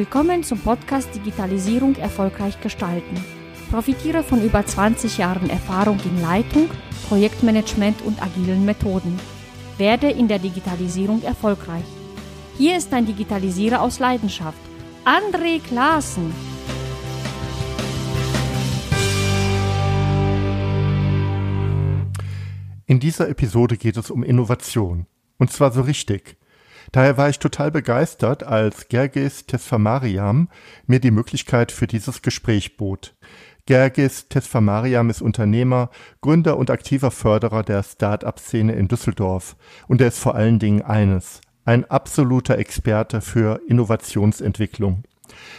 Willkommen zum Podcast Digitalisierung erfolgreich gestalten. Profitiere von über 20 Jahren Erfahrung in Leitung, Projektmanagement und agilen Methoden. Werde in der Digitalisierung erfolgreich. Hier ist ein Digitalisierer aus Leidenschaft, André Klaassen. In dieser Episode geht es um Innovation. Und zwar so richtig. Daher war ich total begeistert, als Gergis Tesfamariam mir die Möglichkeit für dieses Gespräch bot. Gergis Tesfamariam ist Unternehmer, Gründer und aktiver Förderer der Start-up-Szene in Düsseldorf. Und er ist vor allen Dingen eines, ein absoluter Experte für Innovationsentwicklung.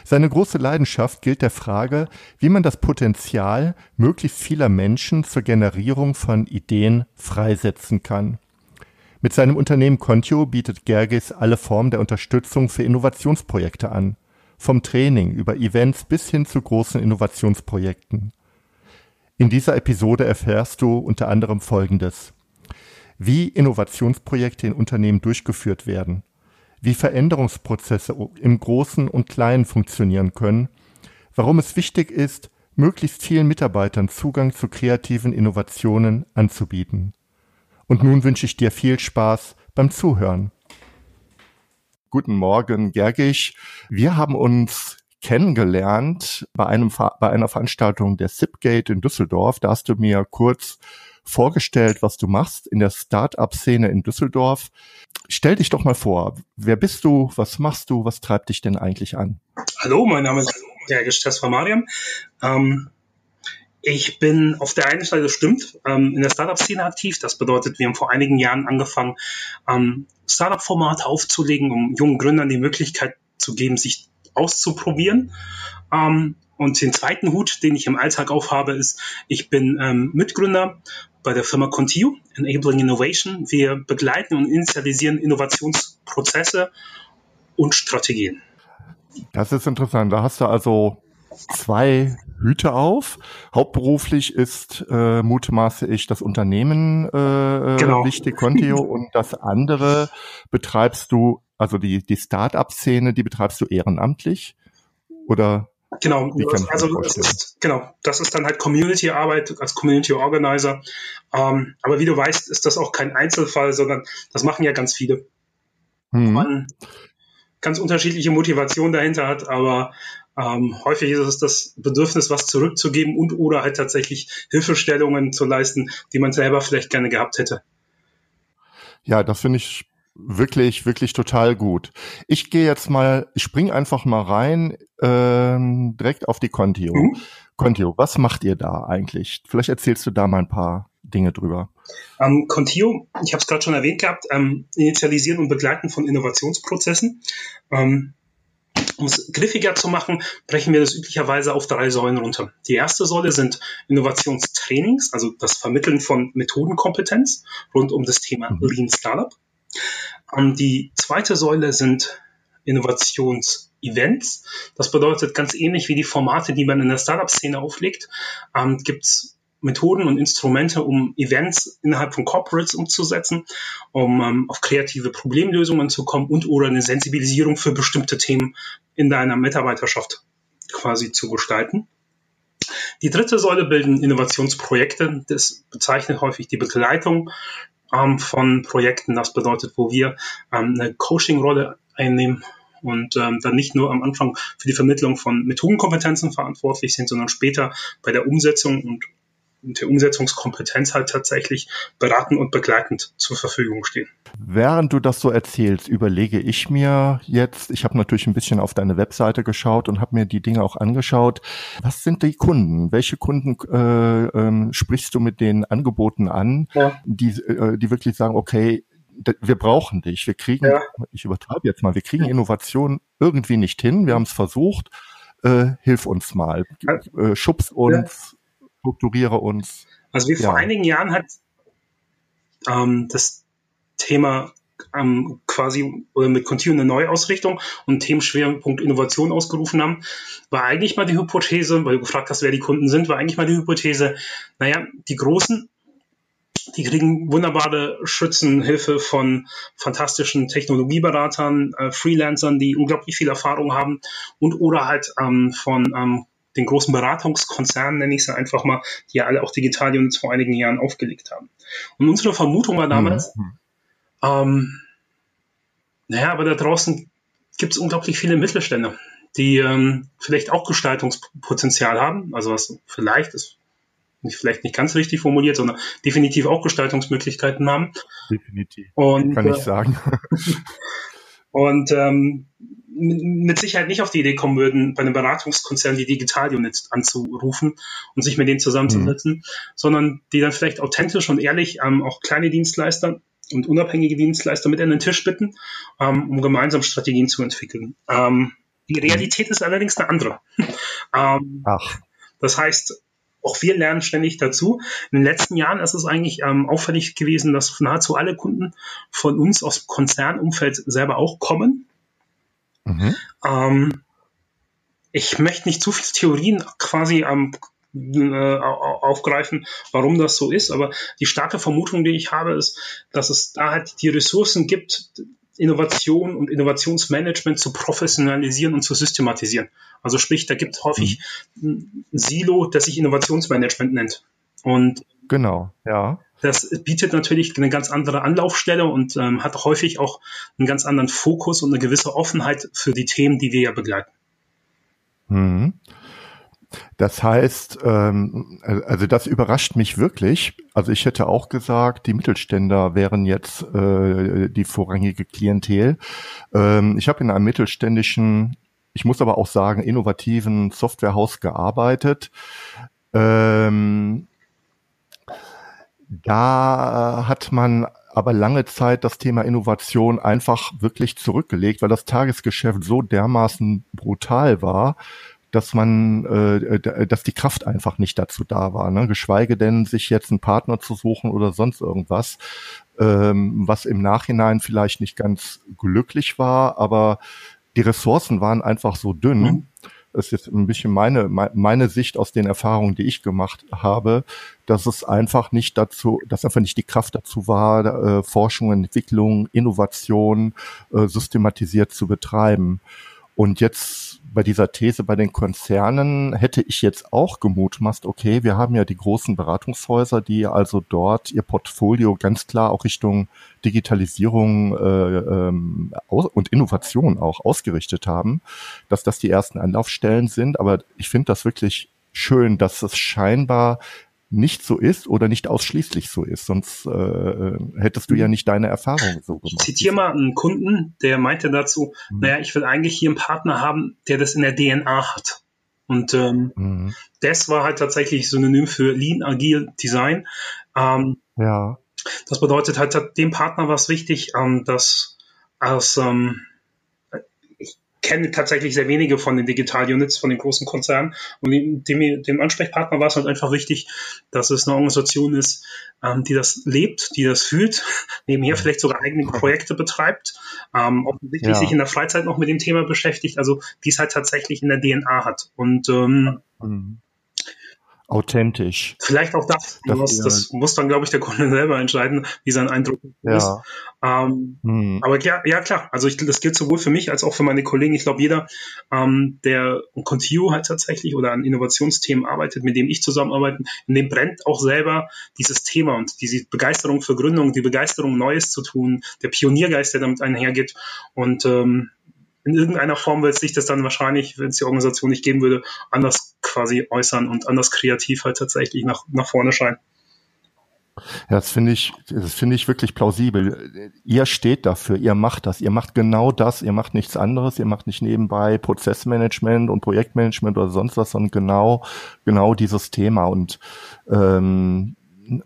Seine große Leidenschaft gilt der Frage, wie man das Potenzial möglichst vieler Menschen zur Generierung von Ideen freisetzen kann. Mit seinem Unternehmen Contio bietet Gergis alle Formen der Unterstützung für Innovationsprojekte an. Vom Training über Events bis hin zu großen Innovationsprojekten. In dieser Episode erfährst du unter anderem Folgendes. Wie Innovationsprojekte in Unternehmen durchgeführt werden, wie Veränderungsprozesse im Großen und Kleinen funktionieren können, warum es wichtig ist, möglichst vielen Mitarbeitern Zugang zu kreativen Innovationen anzubieten. Und nun wünsche ich dir viel Spaß beim Zuhören. Guten Morgen, Gergich. Wir haben uns kennengelernt bei einem bei einer Veranstaltung der Zipgate in Düsseldorf. Da hast du mir kurz vorgestellt, was du machst in der Start-up-Szene in Düsseldorf. Stell dich doch mal vor. Wer bist du? Was machst du? Was treibt dich denn eigentlich an? Hallo, mein Name ist Gergich Tesfamariam. Ähm, ich bin auf der einen Seite stimmt ähm, in der Startup-Szene aktiv. Das bedeutet, wir haben vor einigen Jahren angefangen, ähm, Startup-Formate aufzulegen, um jungen Gründern die Möglichkeit zu geben, sich auszuprobieren. Ähm, und den zweiten Hut, den ich im Alltag aufhabe, ist, ich bin ähm, Mitgründer bei der Firma Contio, Enabling Innovation. Wir begleiten und initialisieren Innovationsprozesse und Strategien. Das ist interessant. Da hast du also zwei Hüte auf. Hauptberuflich ist, äh, mutmaße ich, das Unternehmen äh, äh genau. wichtig, Contio, und das andere betreibst du, also die, die Start-up-Szene, die betreibst du ehrenamtlich? Oder Genau, also das ist, genau, das ist dann halt Community-Arbeit als Community Organizer. Ähm, aber wie du weißt, ist das auch kein Einzelfall, sondern das machen ja ganz viele. Mhm. Man ganz unterschiedliche Motivation dahinter hat, aber ähm, häufig ist es das Bedürfnis, was zurückzugeben und oder halt tatsächlich Hilfestellungen zu leisten, die man selber vielleicht gerne gehabt hätte. Ja, das finde ich wirklich, wirklich total gut. Ich gehe jetzt mal, ich spring einfach mal rein, ähm, direkt auf die Contio. Mhm. Contio, was macht ihr da eigentlich? Vielleicht erzählst du da mal ein paar Dinge drüber. Ähm, Contio, ich habe es gerade schon erwähnt gehabt, ähm, Initialisieren und Begleiten von Innovationsprozessen. Ähm, um es griffiger zu machen, brechen wir das üblicherweise auf drei Säulen runter. Die erste Säule sind Innovationstrainings, also das Vermitteln von Methodenkompetenz rund um das Thema mhm. Lean Startup. Ähm, die zweite Säule sind Innovationsevents. Das bedeutet ganz ähnlich wie die Formate, die man in der Startup-Szene auflegt, ähm, gibt es Methoden und Instrumente, um Events innerhalb von Corporates umzusetzen, um ähm, auf kreative Problemlösungen zu kommen und oder eine Sensibilisierung für bestimmte Themen in deiner Mitarbeiterschaft quasi zu gestalten. Die dritte Säule bilden Innovationsprojekte. Das bezeichnet häufig die Begleitung ähm, von Projekten. Das bedeutet, wo wir ähm, eine Coaching-Rolle einnehmen und ähm, dann nicht nur am Anfang für die Vermittlung von Methodenkompetenzen verantwortlich sind, sondern später bei der Umsetzung und der Umsetzungskompetenz halt tatsächlich beratend und begleitend zur Verfügung stehen. Während du das so erzählst, überlege ich mir jetzt, ich habe natürlich ein bisschen auf deine Webseite geschaut und habe mir die Dinge auch angeschaut. Was sind die Kunden? Welche Kunden äh, ähm, sprichst du mit den Angeboten an, ja. die, äh, die wirklich sagen, okay, wir brauchen dich. Wir kriegen, ja. ich übertreibe jetzt mal, wir kriegen Innovation irgendwie nicht hin. Wir haben es versucht. Äh, hilf uns mal. Äh, schubs uns strukturiere uns. Also wie ja. vor einigen Jahren hat ähm, das Thema ähm, quasi oder mit Continuum eine Neuausrichtung und Themenschwerpunkt Innovation ausgerufen haben, war eigentlich mal die Hypothese, weil du gefragt hast, wer die Kunden sind, war eigentlich mal die Hypothese, naja, die Großen die kriegen wunderbare Schützenhilfe von fantastischen Technologieberatern, äh, Freelancern, die unglaublich viel Erfahrung haben und oder halt ähm, von ähm, den großen Beratungskonzernen, nenne ich sie einfach mal, die ja alle auch Digital-Units vor einigen Jahren aufgelegt haben. Und unsere Vermutung war damals, mhm. ähm, naja, aber da draußen gibt es unglaublich viele Mittelständler, die ähm, vielleicht auch Gestaltungspotenzial haben, also was vielleicht ist nicht, vielleicht nicht ganz richtig formuliert, sondern definitiv auch Gestaltungsmöglichkeiten haben. Definitiv. Und, Kann ich äh, sagen. und ähm, mit Sicherheit nicht auf die Idee kommen würden, bei einem Beratungskonzern die Digital-Units anzurufen und sich mit denen zusammenzusetzen, mhm. sondern die dann vielleicht authentisch und ehrlich ähm, auch kleine Dienstleister und unabhängige Dienstleister mit an den Tisch bitten, ähm, um gemeinsam Strategien zu entwickeln. Ähm, die Realität ist allerdings eine andere. ähm, Ach. Das heißt, auch wir lernen ständig dazu. In den letzten Jahren ist es eigentlich ähm, auffällig gewesen, dass nahezu alle Kunden von uns aus dem Konzernumfeld selber auch kommen. Mhm. Ähm, ich möchte nicht zu viele Theorien quasi ähm, äh, aufgreifen, warum das so ist, aber die starke Vermutung, die ich habe, ist, dass es da halt die Ressourcen gibt, Innovation und Innovationsmanagement zu professionalisieren und zu systematisieren. Also sprich, da gibt es häufig mhm. ein Silo, das sich Innovationsmanagement nennt. Und genau, ja. Das bietet natürlich eine ganz andere Anlaufstelle und ähm, hat häufig auch einen ganz anderen Fokus und eine gewisse Offenheit für die Themen, die wir ja begleiten. Mhm. Das heißt, ähm, also das überrascht mich wirklich. Also ich hätte auch gesagt, die Mittelständler wären jetzt äh, die vorrangige Klientel. Ähm, ich habe in einem mittelständischen, ich muss aber auch sagen, innovativen Softwarehaus gearbeitet. Ähm, da hat man aber lange Zeit das Thema Innovation einfach wirklich zurückgelegt, weil das Tagesgeschäft so dermaßen brutal war, dass man, äh, dass die Kraft einfach nicht dazu da war. Ne? Geschweige denn, sich jetzt einen Partner zu suchen oder sonst irgendwas, ähm, was im Nachhinein vielleicht nicht ganz glücklich war, aber die Ressourcen waren einfach so dünn. Mhm. Ist jetzt ein bisschen meine, meine Sicht aus den Erfahrungen, die ich gemacht habe, dass es einfach nicht dazu, dass einfach nicht die Kraft dazu war, äh, Forschung, Entwicklung, Innovation äh, systematisiert zu betreiben. Und jetzt bei dieser These bei den Konzernen hätte ich jetzt auch gemutmaßt, okay, wir haben ja die großen Beratungshäuser, die also dort ihr Portfolio ganz klar auch Richtung Digitalisierung äh, ähm, und Innovation auch ausgerichtet haben, dass das die ersten Anlaufstellen sind. Aber ich finde das wirklich schön, dass es scheinbar nicht so ist oder nicht ausschließlich so ist. Sonst äh, hättest du ja nicht deine Erfahrung so gemacht. Ich zitiere mal einen Kunden, der meinte dazu, mhm. naja, ich will eigentlich hier einen Partner haben, der das in der DNA hat. Und ähm, mhm. das war halt tatsächlich synonym für Lean Agile Design. Ähm, ja. Das bedeutet halt, dem Partner war es wichtig, ähm, dass als ähm, kenne tatsächlich sehr wenige von den Digital-Units, von den großen Konzernen. Und dem, dem Ansprechpartner war es halt einfach wichtig, dass es eine Organisation ist, ähm, die das lebt, die das fühlt, nebenher vielleicht sogar eigene Projekte betreibt, ähm, offensichtlich ja. sich in der Freizeit noch mit dem Thema beschäftigt, also die es halt tatsächlich in der DNA hat. Und ähm, mhm authentisch. Vielleicht auch das. Das, das muss dann, glaube ich, der Kunde selber entscheiden, wie sein Eindruck ja. ist. Ähm, hm. Aber ja, ja, klar. Also ich, das gilt sowohl für mich als auch für meine Kollegen. Ich glaube, jeder, ähm, der ein Contio halt tatsächlich oder an Innovationsthemen arbeitet, mit dem ich zusammenarbeite, in dem brennt auch selber dieses Thema und diese Begeisterung für Gründung, die Begeisterung, Neues zu tun, der Pioniergeist, der damit einhergeht. Und ähm, in irgendeiner Form wird sich das dann wahrscheinlich, wenn es die Organisation nicht geben würde, anders quasi äußern und anders kreativ halt tatsächlich nach, nach vorne scheinen. Ja, das finde ich, das finde ich wirklich plausibel. Ihr steht dafür, ihr macht das, ihr macht genau das, ihr macht nichts anderes, ihr macht nicht nebenbei Prozessmanagement und Projektmanagement oder sonst was, sondern genau, genau dieses Thema. Und ähm,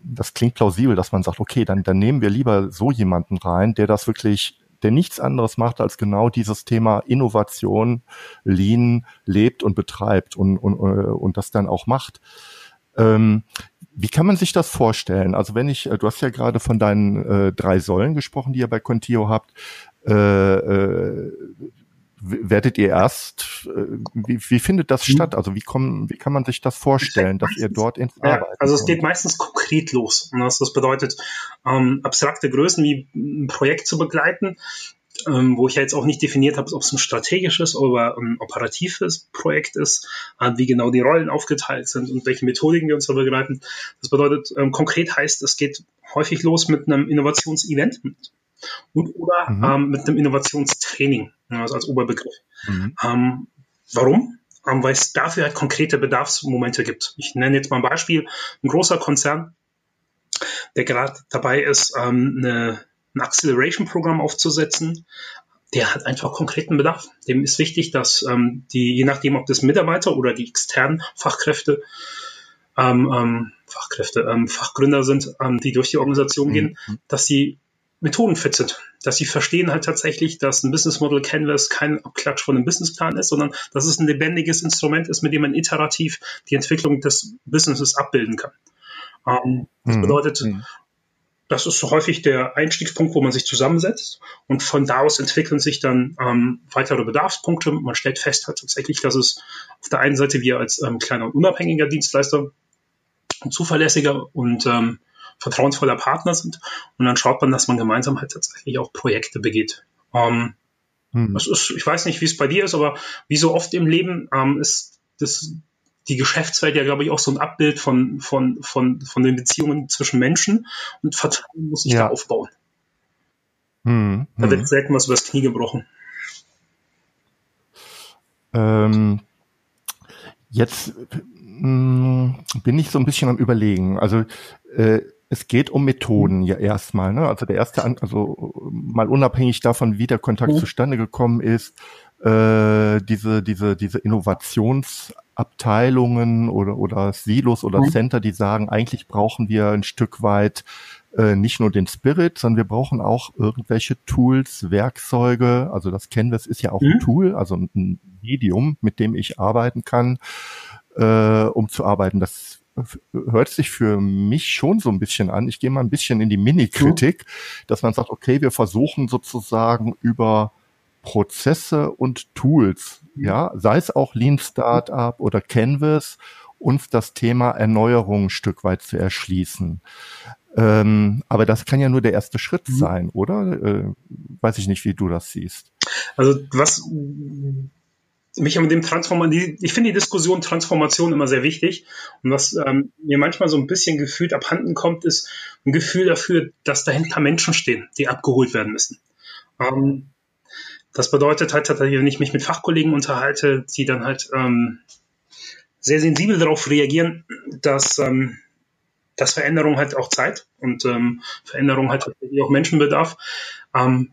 das klingt plausibel, dass man sagt, okay, dann, dann nehmen wir lieber so jemanden rein, der das wirklich der nichts anderes macht, als genau dieses Thema Innovation, Lean lebt und betreibt und, und, äh, und das dann auch macht. Ähm, wie kann man sich das vorstellen? Also wenn ich, äh, du hast ja gerade von deinen äh, drei Säulen gesprochen, die ihr bei Contio habt. Äh, äh, werdet ihr erst, äh, wie, wie findet das statt? Also wie kommen, wie kann man sich das vorstellen, dass ihr dort ins ja, Arbeiten Also es geht meistens konkret los. Das, das bedeutet, ähm, abstrakte Größen wie ein Projekt zu begleiten, ähm, wo ich ja jetzt auch nicht definiert habe, ob es ein strategisches oder ein operatives Projekt ist, äh, wie genau die Rollen aufgeteilt sind und welche Methodiken wir uns da begleiten. Das bedeutet, ähm, konkret heißt, es geht häufig los mit einem Innovationsevent und oder mhm. ähm, mit einem Innovationstraining, also als Oberbegriff. Mhm. Ähm, warum? Ähm, weil es dafür halt konkrete Bedarfsmomente gibt. Ich nenne jetzt mal ein Beispiel. Ein großer Konzern, der gerade dabei ist, ähm, eine, ein Acceleration-Programm aufzusetzen, der hat einfach konkreten Bedarf. Dem ist wichtig, dass ähm, die, je nachdem, ob das Mitarbeiter oder die externen Fachkräfte ähm, ähm, Fachkräfte, ähm, Fachgründer sind, ähm, die durch die Organisation gehen, mhm. dass sie methodenfit sind, dass sie verstehen halt tatsächlich, dass ein Business Model Canvas kein Abklatsch von einem Businessplan ist, sondern dass es ein lebendiges Instrument ist, mit dem man iterativ die Entwicklung des Businesses abbilden kann. Ähm, das mhm. bedeutet, mhm. das ist so häufig der Einstiegspunkt, wo man sich zusammensetzt und von da aus entwickeln sich dann ähm, weitere Bedarfspunkte. Man stellt fest halt tatsächlich, dass es auf der einen Seite wir als ähm, kleiner und unabhängiger Dienstleister und zuverlässiger und ähm, vertrauensvoller Partner sind. Und dann schaut man, dass man gemeinsam halt tatsächlich auch Projekte begeht. Ähm, hm. das ist, ich weiß nicht, wie es bei dir ist, aber wie so oft im Leben ähm, ist das, die Geschäftswelt ja, glaube ich, auch so ein Abbild von, von, von, von den Beziehungen zwischen Menschen und Vertrauen muss sich ja. da aufbauen. Hm, da wird hm. selten was übers Knie gebrochen. Ähm, jetzt mh, hm, bin ich so ein bisschen am Überlegen. Also äh, es geht um Methoden ja erstmal. Ne? Also der erste, also mal unabhängig davon, wie der Kontakt mhm. zustande gekommen ist, äh, diese diese diese Innovationsabteilungen oder oder Silos oder mhm. Center, die sagen, eigentlich brauchen wir ein Stück weit äh, nicht nur den Spirit, sondern wir brauchen auch irgendwelche Tools, Werkzeuge. Also das Canvas ist ja auch mhm. ein Tool, also ein Medium, mit dem ich arbeiten kann, äh, um zu arbeiten. Das hört sich für mich schon so ein bisschen an. Ich gehe mal ein bisschen in die Mini-Kritik, dass man sagt, okay, wir versuchen sozusagen über Prozesse und Tools, mhm. ja, sei es auch Lean Startup oder Canvas, uns das Thema Erneuerung ein Stück weit zu erschließen. Ähm, aber das kann ja nur der erste Schritt mhm. sein, oder? Äh, weiß ich nicht, wie du das siehst. Also was mich mit dem Transformation, ich finde die Diskussion Transformation immer sehr wichtig. Und was ähm, mir manchmal so ein bisschen gefühlt abhanden kommt, ist ein Gefühl dafür, dass dahinter Menschen stehen, die abgeholt werden müssen. Ähm, das bedeutet halt, wenn ich mich mit Fachkollegen unterhalte, die dann halt ähm, sehr sensibel darauf reagieren, dass, ähm, dass Veränderung halt auch Zeit und ähm, Veränderung halt auch Menschenbedarf. Ähm,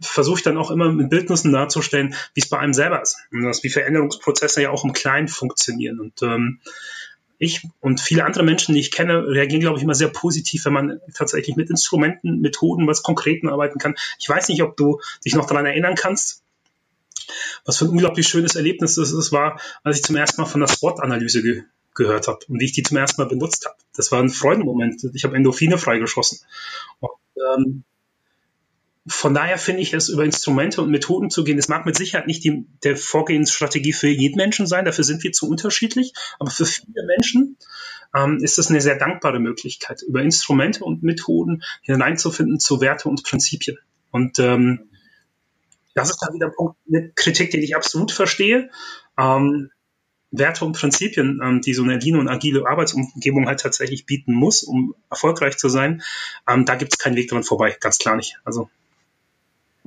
versuche ich dann auch immer mit Bildnissen darzustellen, wie es bei einem selber ist. Und dass wie Veränderungsprozesse ja auch im Kleinen funktionieren. Und ähm, ich und viele andere Menschen, die ich kenne, reagieren, glaube ich, immer sehr positiv, wenn man tatsächlich mit Instrumenten, Methoden, was Konkreten arbeiten kann. Ich weiß nicht, ob du dich noch daran erinnern kannst. Was für ein unglaublich schönes Erlebnis das es war, als ich zum ersten Mal von der SWOT-Analyse ge gehört habe und wie ich die zum ersten Mal benutzt habe. Das war ein Freudenmoment. Ich habe Endorphine freigeschossen. Und, ähm, von daher finde ich es, über Instrumente und Methoden zu gehen, es mag mit Sicherheit nicht die, der Vorgehensstrategie für jeden Menschen sein, dafür sind wir zu unterschiedlich, aber für viele Menschen ähm, ist es eine sehr dankbare Möglichkeit, über Instrumente und Methoden hineinzufinden zu Werte und Prinzipien. Und ähm, das ist dann wieder ein Punkt, eine Kritik, den ich absolut verstehe. Ähm, Werte und Prinzipien, ähm, die so eine lean und agile Arbeitsumgebung halt tatsächlich bieten muss, um erfolgreich zu sein, ähm, da gibt es keinen Weg dran vorbei, ganz klar nicht. Also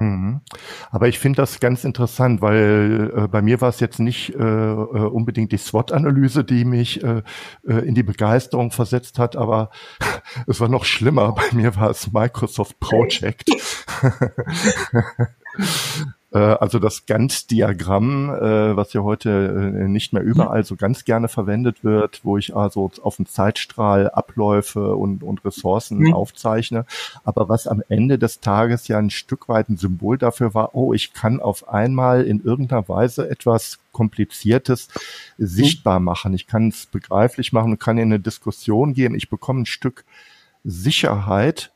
Mhm. Aber ich finde das ganz interessant, weil äh, bei mir war es jetzt nicht äh, äh unbedingt die SWOT-Analyse, die mich äh, äh, in die Begeisterung versetzt hat, aber es war noch schlimmer. Bei mir war es Microsoft Project. Äh, also das Gantt-Diagramm, äh, was ja heute äh, nicht mehr überall so ganz gerne verwendet wird, wo ich also auf dem Zeitstrahl Abläufe und, und Ressourcen mhm. aufzeichne, aber was am Ende des Tages ja ein Stück weit ein Symbol dafür war, oh, ich kann auf einmal in irgendeiner Weise etwas Kompliziertes mhm. sichtbar machen. Ich kann es begreiflich machen und kann in eine Diskussion gehen. Ich bekomme ein Stück Sicherheit,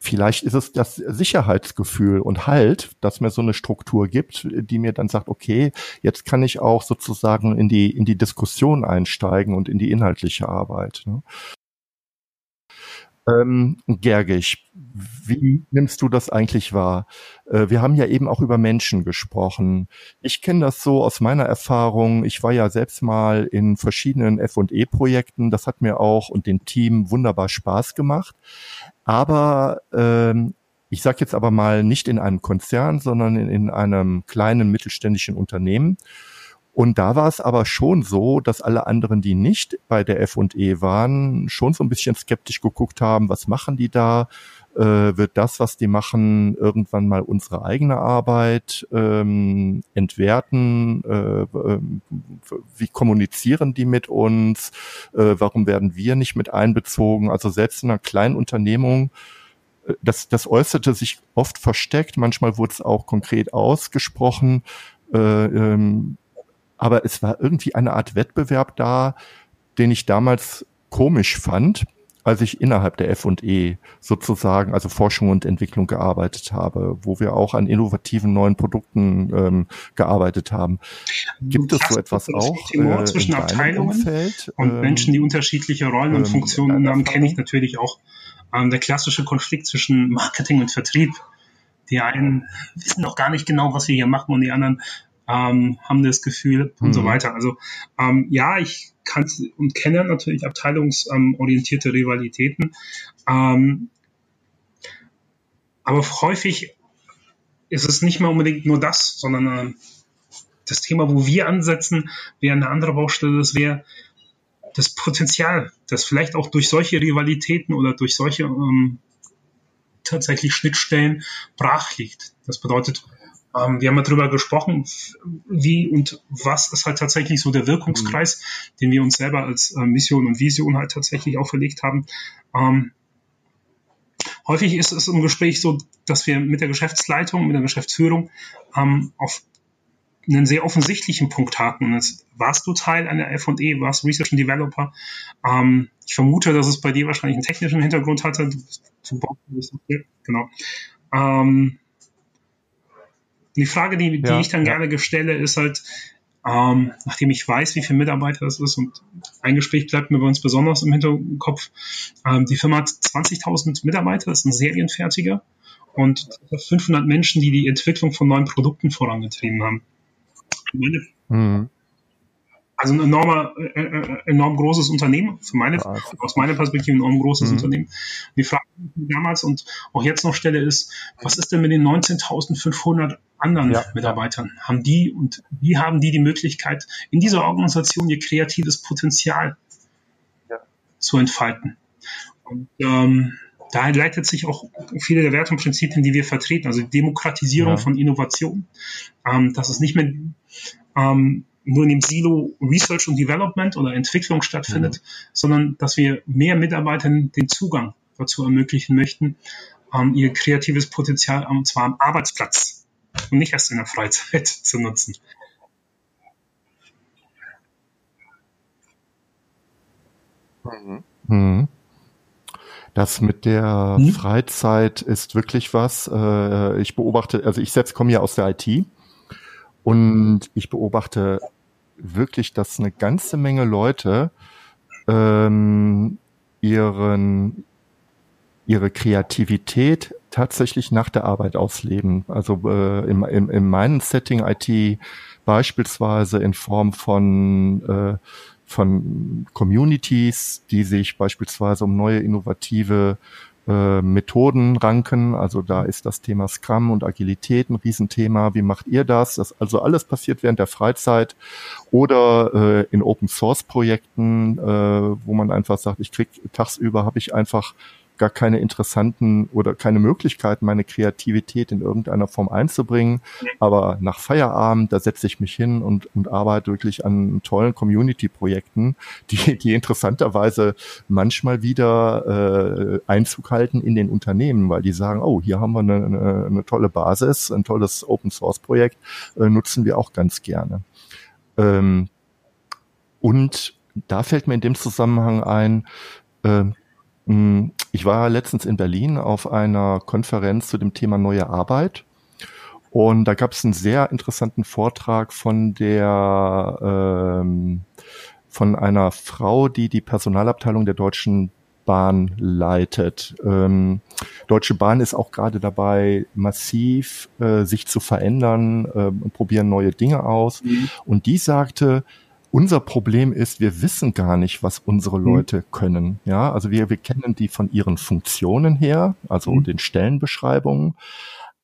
Vielleicht ist es das Sicherheitsgefühl und Halt, dass mir so eine Struktur gibt, die mir dann sagt, okay, jetzt kann ich auch sozusagen in die, in die Diskussion einsteigen und in die inhaltliche Arbeit. Ne? Ähm, Gergich, wie nimmst du das eigentlich wahr? Äh, wir haben ja eben auch über Menschen gesprochen. Ich kenne das so aus meiner Erfahrung. Ich war ja selbst mal in verschiedenen F&E-Projekten. Das hat mir auch und dem Team wunderbar Spaß gemacht. Aber ähm, ich sage jetzt aber mal nicht in einem Konzern, sondern in, in einem kleinen mittelständischen Unternehmen. Und da war es aber schon so, dass alle anderen, die nicht bei der F&E waren, schon so ein bisschen skeptisch geguckt haben, was machen die da? Äh, wird das, was die machen, irgendwann mal unsere eigene Arbeit ähm, entwerten? Äh, äh, wie kommunizieren die mit uns? Äh, warum werden wir nicht mit einbezogen? Also selbst in einer kleinen Unternehmung äh, das, das äußerte sich oft versteckt, manchmal wurde es auch konkret ausgesprochen. Äh, ähm, aber es war irgendwie eine Art Wettbewerb da, den ich damals komisch fand, als ich innerhalb der F&E sozusagen, also Forschung und Entwicklung gearbeitet habe, wo wir auch an innovativen neuen Produkten ähm, gearbeitet haben. Gibt es so etwas auch äh, zwischen Abteilungen Umfeld? und ähm, Menschen, die unterschiedliche Rollen und ähm, Funktionen haben, kenne ich natürlich auch. Ähm, der klassische Konflikt zwischen Marketing und Vertrieb. Die einen wissen noch gar nicht genau, was wir hier machen und die anderen ähm, haben das Gefühl und mhm. so weiter. Also ähm, ja, ich kann und kenne natürlich abteilungsorientierte Rivalitäten, ähm, aber häufig ist es nicht mehr unbedingt nur das, sondern äh, das Thema, wo wir ansetzen, wäre eine andere Baustelle, das wäre das Potenzial, das vielleicht auch durch solche Rivalitäten oder durch solche ähm, tatsächlich Schnittstellen brach liegt. Das bedeutet, ähm, wir haben ja darüber gesprochen, wie und was ist halt tatsächlich so der Wirkungskreis, mhm. den wir uns selber als äh, Mission und Vision halt tatsächlich auferlegt haben. Ähm, häufig ist es im Gespräch so, dass wir mit der Geschäftsleitung, mit der Geschäftsführung ähm, auf einen sehr offensichtlichen Punkt haken. Und jetzt warst du Teil einer F&E, warst Research and Developer. Ähm, ich vermute, dass es bei dir wahrscheinlich einen technischen Hintergrund hatte. Du, du, genau. Ähm, die Frage, die, die ja, ich dann ja. gerne stelle, ist halt, ähm, nachdem ich weiß, wie viele Mitarbeiter das ist und ein Gespräch bleibt mir bei uns besonders im Hinterkopf. Ähm, die Firma hat 20.000 Mitarbeiter, das ist ein Serienfertiger und 500 Menschen, die die Entwicklung von neuen Produkten vorangetrieben haben. Meine, mhm also ein enormer, äh, äh, enorm großes Unternehmen, für meine, ja, aus meiner Perspektive ein enorm großes mhm. Unternehmen. Die Frage, die ich damals und auch jetzt noch stelle, ist, was ist denn mit den 19.500 anderen ja. Mitarbeitern? Haben die und wie haben die die Möglichkeit, in dieser Organisation ihr kreatives Potenzial ja. zu entfalten? Und ähm, daher leitet sich auch viele der Werte und Prinzipien, die wir vertreten, also die Demokratisierung von Innovation, ähm, dass es nicht mehr ähm, nur in dem Silo Research und Development oder Entwicklung stattfindet, mhm. sondern dass wir mehr Mitarbeitern den Zugang dazu ermöglichen möchten, ähm, ihr kreatives Potenzial und zwar am Arbeitsplatz und nicht erst in der Freizeit zu nutzen. Mhm. mhm. Das mit der mhm. Freizeit ist wirklich was. Äh, ich beobachte, also ich selbst komme ja aus der IT und ich beobachte wirklich, dass eine ganze Menge Leute ähm, ihren ihre Kreativität tatsächlich nach der Arbeit ausleben. Also äh, in, in, in meinem Setting IT beispielsweise in Form von äh, von Communities, die sich beispielsweise um neue innovative äh, Methoden ranken. Also da ist das Thema Scrum und Agilität ein Riesenthema. Wie macht ihr das? Das also alles passiert während der Freizeit oder äh, in Open Source Projekten, äh, wo man einfach sagt, ich krieg tagsüber habe ich einfach gar keine interessanten oder keine Möglichkeit, meine Kreativität in irgendeiner Form einzubringen. Aber nach Feierabend, da setze ich mich hin und, und arbeite wirklich an tollen Community-Projekten, die, die interessanterweise manchmal wieder äh, Einzug halten in den Unternehmen, weil die sagen, oh, hier haben wir eine, eine, eine tolle Basis, ein tolles Open-Source-Projekt, äh, nutzen wir auch ganz gerne. Ähm, und da fällt mir in dem Zusammenhang ein, äh, ich war letztens in Berlin auf einer Konferenz zu dem Thema neue Arbeit. Und da gab es einen sehr interessanten Vortrag von der ähm, von einer Frau, die die Personalabteilung der Deutschen Bahn leitet. Ähm, Deutsche Bahn ist auch gerade dabei, massiv äh, sich zu verändern äh, und probieren neue Dinge aus. Mhm. Und die sagte, unser Problem ist, wir wissen gar nicht, was unsere mhm. Leute mhm. können. Ja, also wir, wir kennen die von ihren Funktionen her, also mhm. den Stellenbeschreibungen.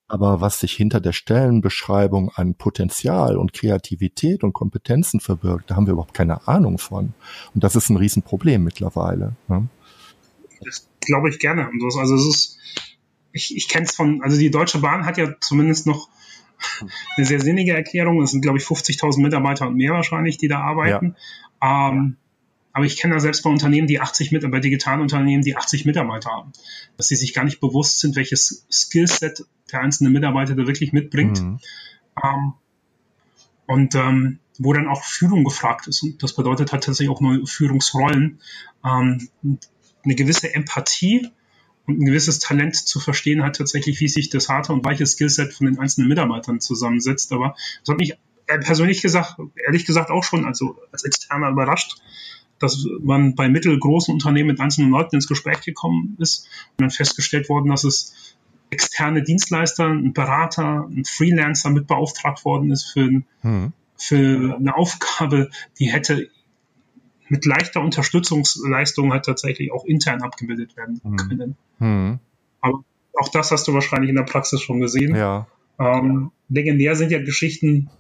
Aber was sich hinter der Stellenbeschreibung an Potenzial und Kreativität und Kompetenzen verbirgt, da haben wir überhaupt keine Ahnung von. Und das ist ein Riesenproblem mittlerweile. Ne? Das glaube ich gerne. Also es ist, ich, ich kenne es von, also die Deutsche Bahn hat ja zumindest noch eine sehr sinnige Erklärung. Es sind, glaube ich, 50.000 Mitarbeiter und mehr wahrscheinlich, die da arbeiten. Ja. Ähm, aber ich kenne da selbst bei Unternehmen, die 80 Mitarbeiter, bei digitalen Unternehmen, die 80 Mitarbeiter haben, dass sie sich gar nicht bewusst sind, welches Skillset der einzelne Mitarbeiter da wirklich mitbringt. Mhm. Ähm, und ähm, wo dann auch Führung gefragt ist. Und das bedeutet halt tatsächlich auch neue Führungsrollen, ähm, eine gewisse Empathie und ein gewisses Talent zu verstehen hat tatsächlich, wie sich das harte und weiche Skillset von den einzelnen Mitarbeitern zusammensetzt. Aber das hat mich persönlich gesagt, ehrlich gesagt auch schon also als Externer überrascht, dass man bei mittelgroßen Unternehmen mit einzelnen Leuten ins Gespräch gekommen ist und dann festgestellt worden, dass es externe Dienstleister, ein Berater, ein Freelancer mit beauftragt worden ist für, hm. für eine Aufgabe, die hätte mit leichter Unterstützungsleistung halt tatsächlich auch intern abgebildet werden hm. können. Hm. Aber auch das hast du wahrscheinlich in der Praxis schon gesehen. Ja. Ähm, legendär sind ja Geschichten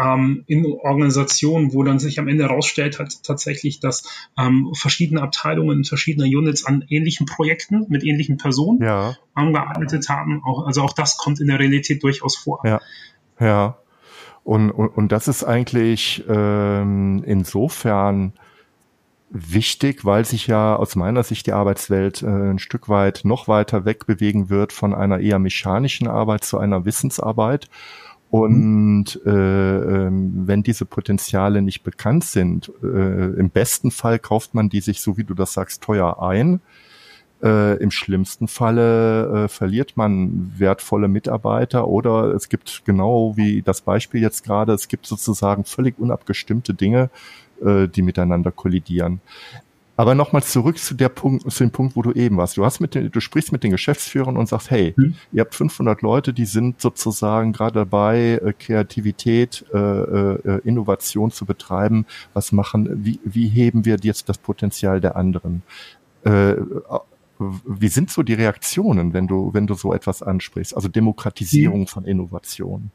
ähm, in Organisationen, wo dann sich am Ende herausstellt hat tatsächlich, dass ähm, verschiedene Abteilungen, verschiedene Units an ähnlichen Projekten mit ähnlichen Personen ja. gearbeitet haben. Auch, also auch das kommt in der Realität durchaus vor. Ja, ja. Und, und, und das ist eigentlich ähm, insofern wichtig, weil sich ja aus meiner Sicht die Arbeitswelt äh, ein Stück weit noch weiter wegbewegen wird von einer eher mechanischen Arbeit zu einer Wissensarbeit. Und äh, äh, wenn diese Potenziale nicht bekannt sind, äh, im besten Fall kauft man die sich, so wie du das sagst, teuer ein. Äh, Im schlimmsten Falle äh, verliert man wertvolle Mitarbeiter oder es gibt genau wie das Beispiel jetzt gerade, es gibt sozusagen völlig unabgestimmte Dinge, äh, die miteinander kollidieren. Aber nochmal zurück zu der Punkt, zu dem Punkt, wo du eben warst. Du hast mit den, du sprichst mit den Geschäftsführern und sagst, hey, hm. ihr habt 500 Leute, die sind sozusagen gerade dabei, äh, Kreativität, äh, äh, Innovation zu betreiben. Was machen, wie, wie heben wir jetzt das Potenzial der anderen? Äh, wie sind so die Reaktionen, wenn du, wenn du so etwas ansprichst? Also Demokratisierung hm. von Innovation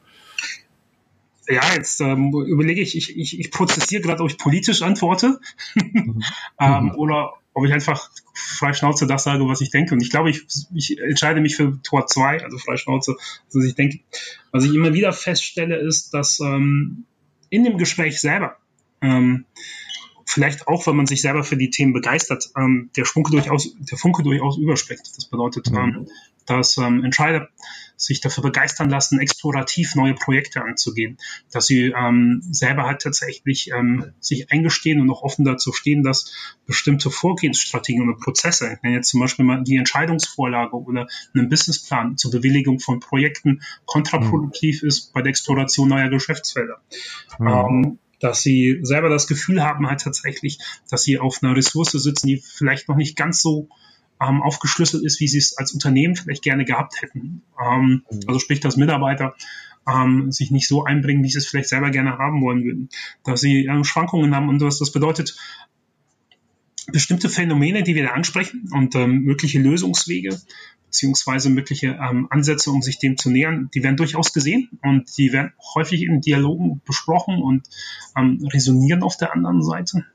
ja, jetzt ähm, überlege ich, ich, ich, ich prozessiere gerade, ob ich politisch antworte mhm. ähm, oder ob ich einfach frei Schnauze das sage, was ich denke. Und ich glaube, ich, ich entscheide mich für Tor 2, also frei Schnauze. Also ich denke, was ich immer wieder feststelle, ist, dass ähm, in dem Gespräch selber, ähm, vielleicht auch, wenn man sich selber für die Themen begeistert, ähm, der Funke durchaus, der Funke durchaus überspringt. Das bedeutet, mhm. ähm, dass ähm, Entscheider sich dafür begeistern lassen, explorativ neue Projekte anzugehen, dass sie ähm, selber halt tatsächlich ähm, sich eingestehen und auch offen dazu stehen, dass bestimmte Vorgehensstrategien oder Prozesse, ich nenne jetzt zum Beispiel mal die Entscheidungsvorlage oder einen Businessplan zur Bewilligung von Projekten kontraproduktiv mhm. ist bei der Exploration neuer Geschäftsfelder. Mhm. Ähm, dass sie selber das Gefühl haben halt tatsächlich, dass sie auf einer Ressource sitzen, die vielleicht noch nicht ganz so ähm, aufgeschlüsselt ist, wie sie es als Unternehmen vielleicht gerne gehabt hätten. Ähm, mhm. Also sprich, dass Mitarbeiter ähm, sich nicht so einbringen, wie sie es vielleicht selber gerne haben wollen würden, dass sie ähm, Schwankungen haben und was das bedeutet, bestimmte Phänomene, die wir da ansprechen und ähm, mögliche Lösungswege beziehungsweise mögliche ähm, Ansätze, um sich dem zu nähern, die werden durchaus gesehen und die werden häufig in Dialogen besprochen und ähm, resonieren auf der anderen Seite.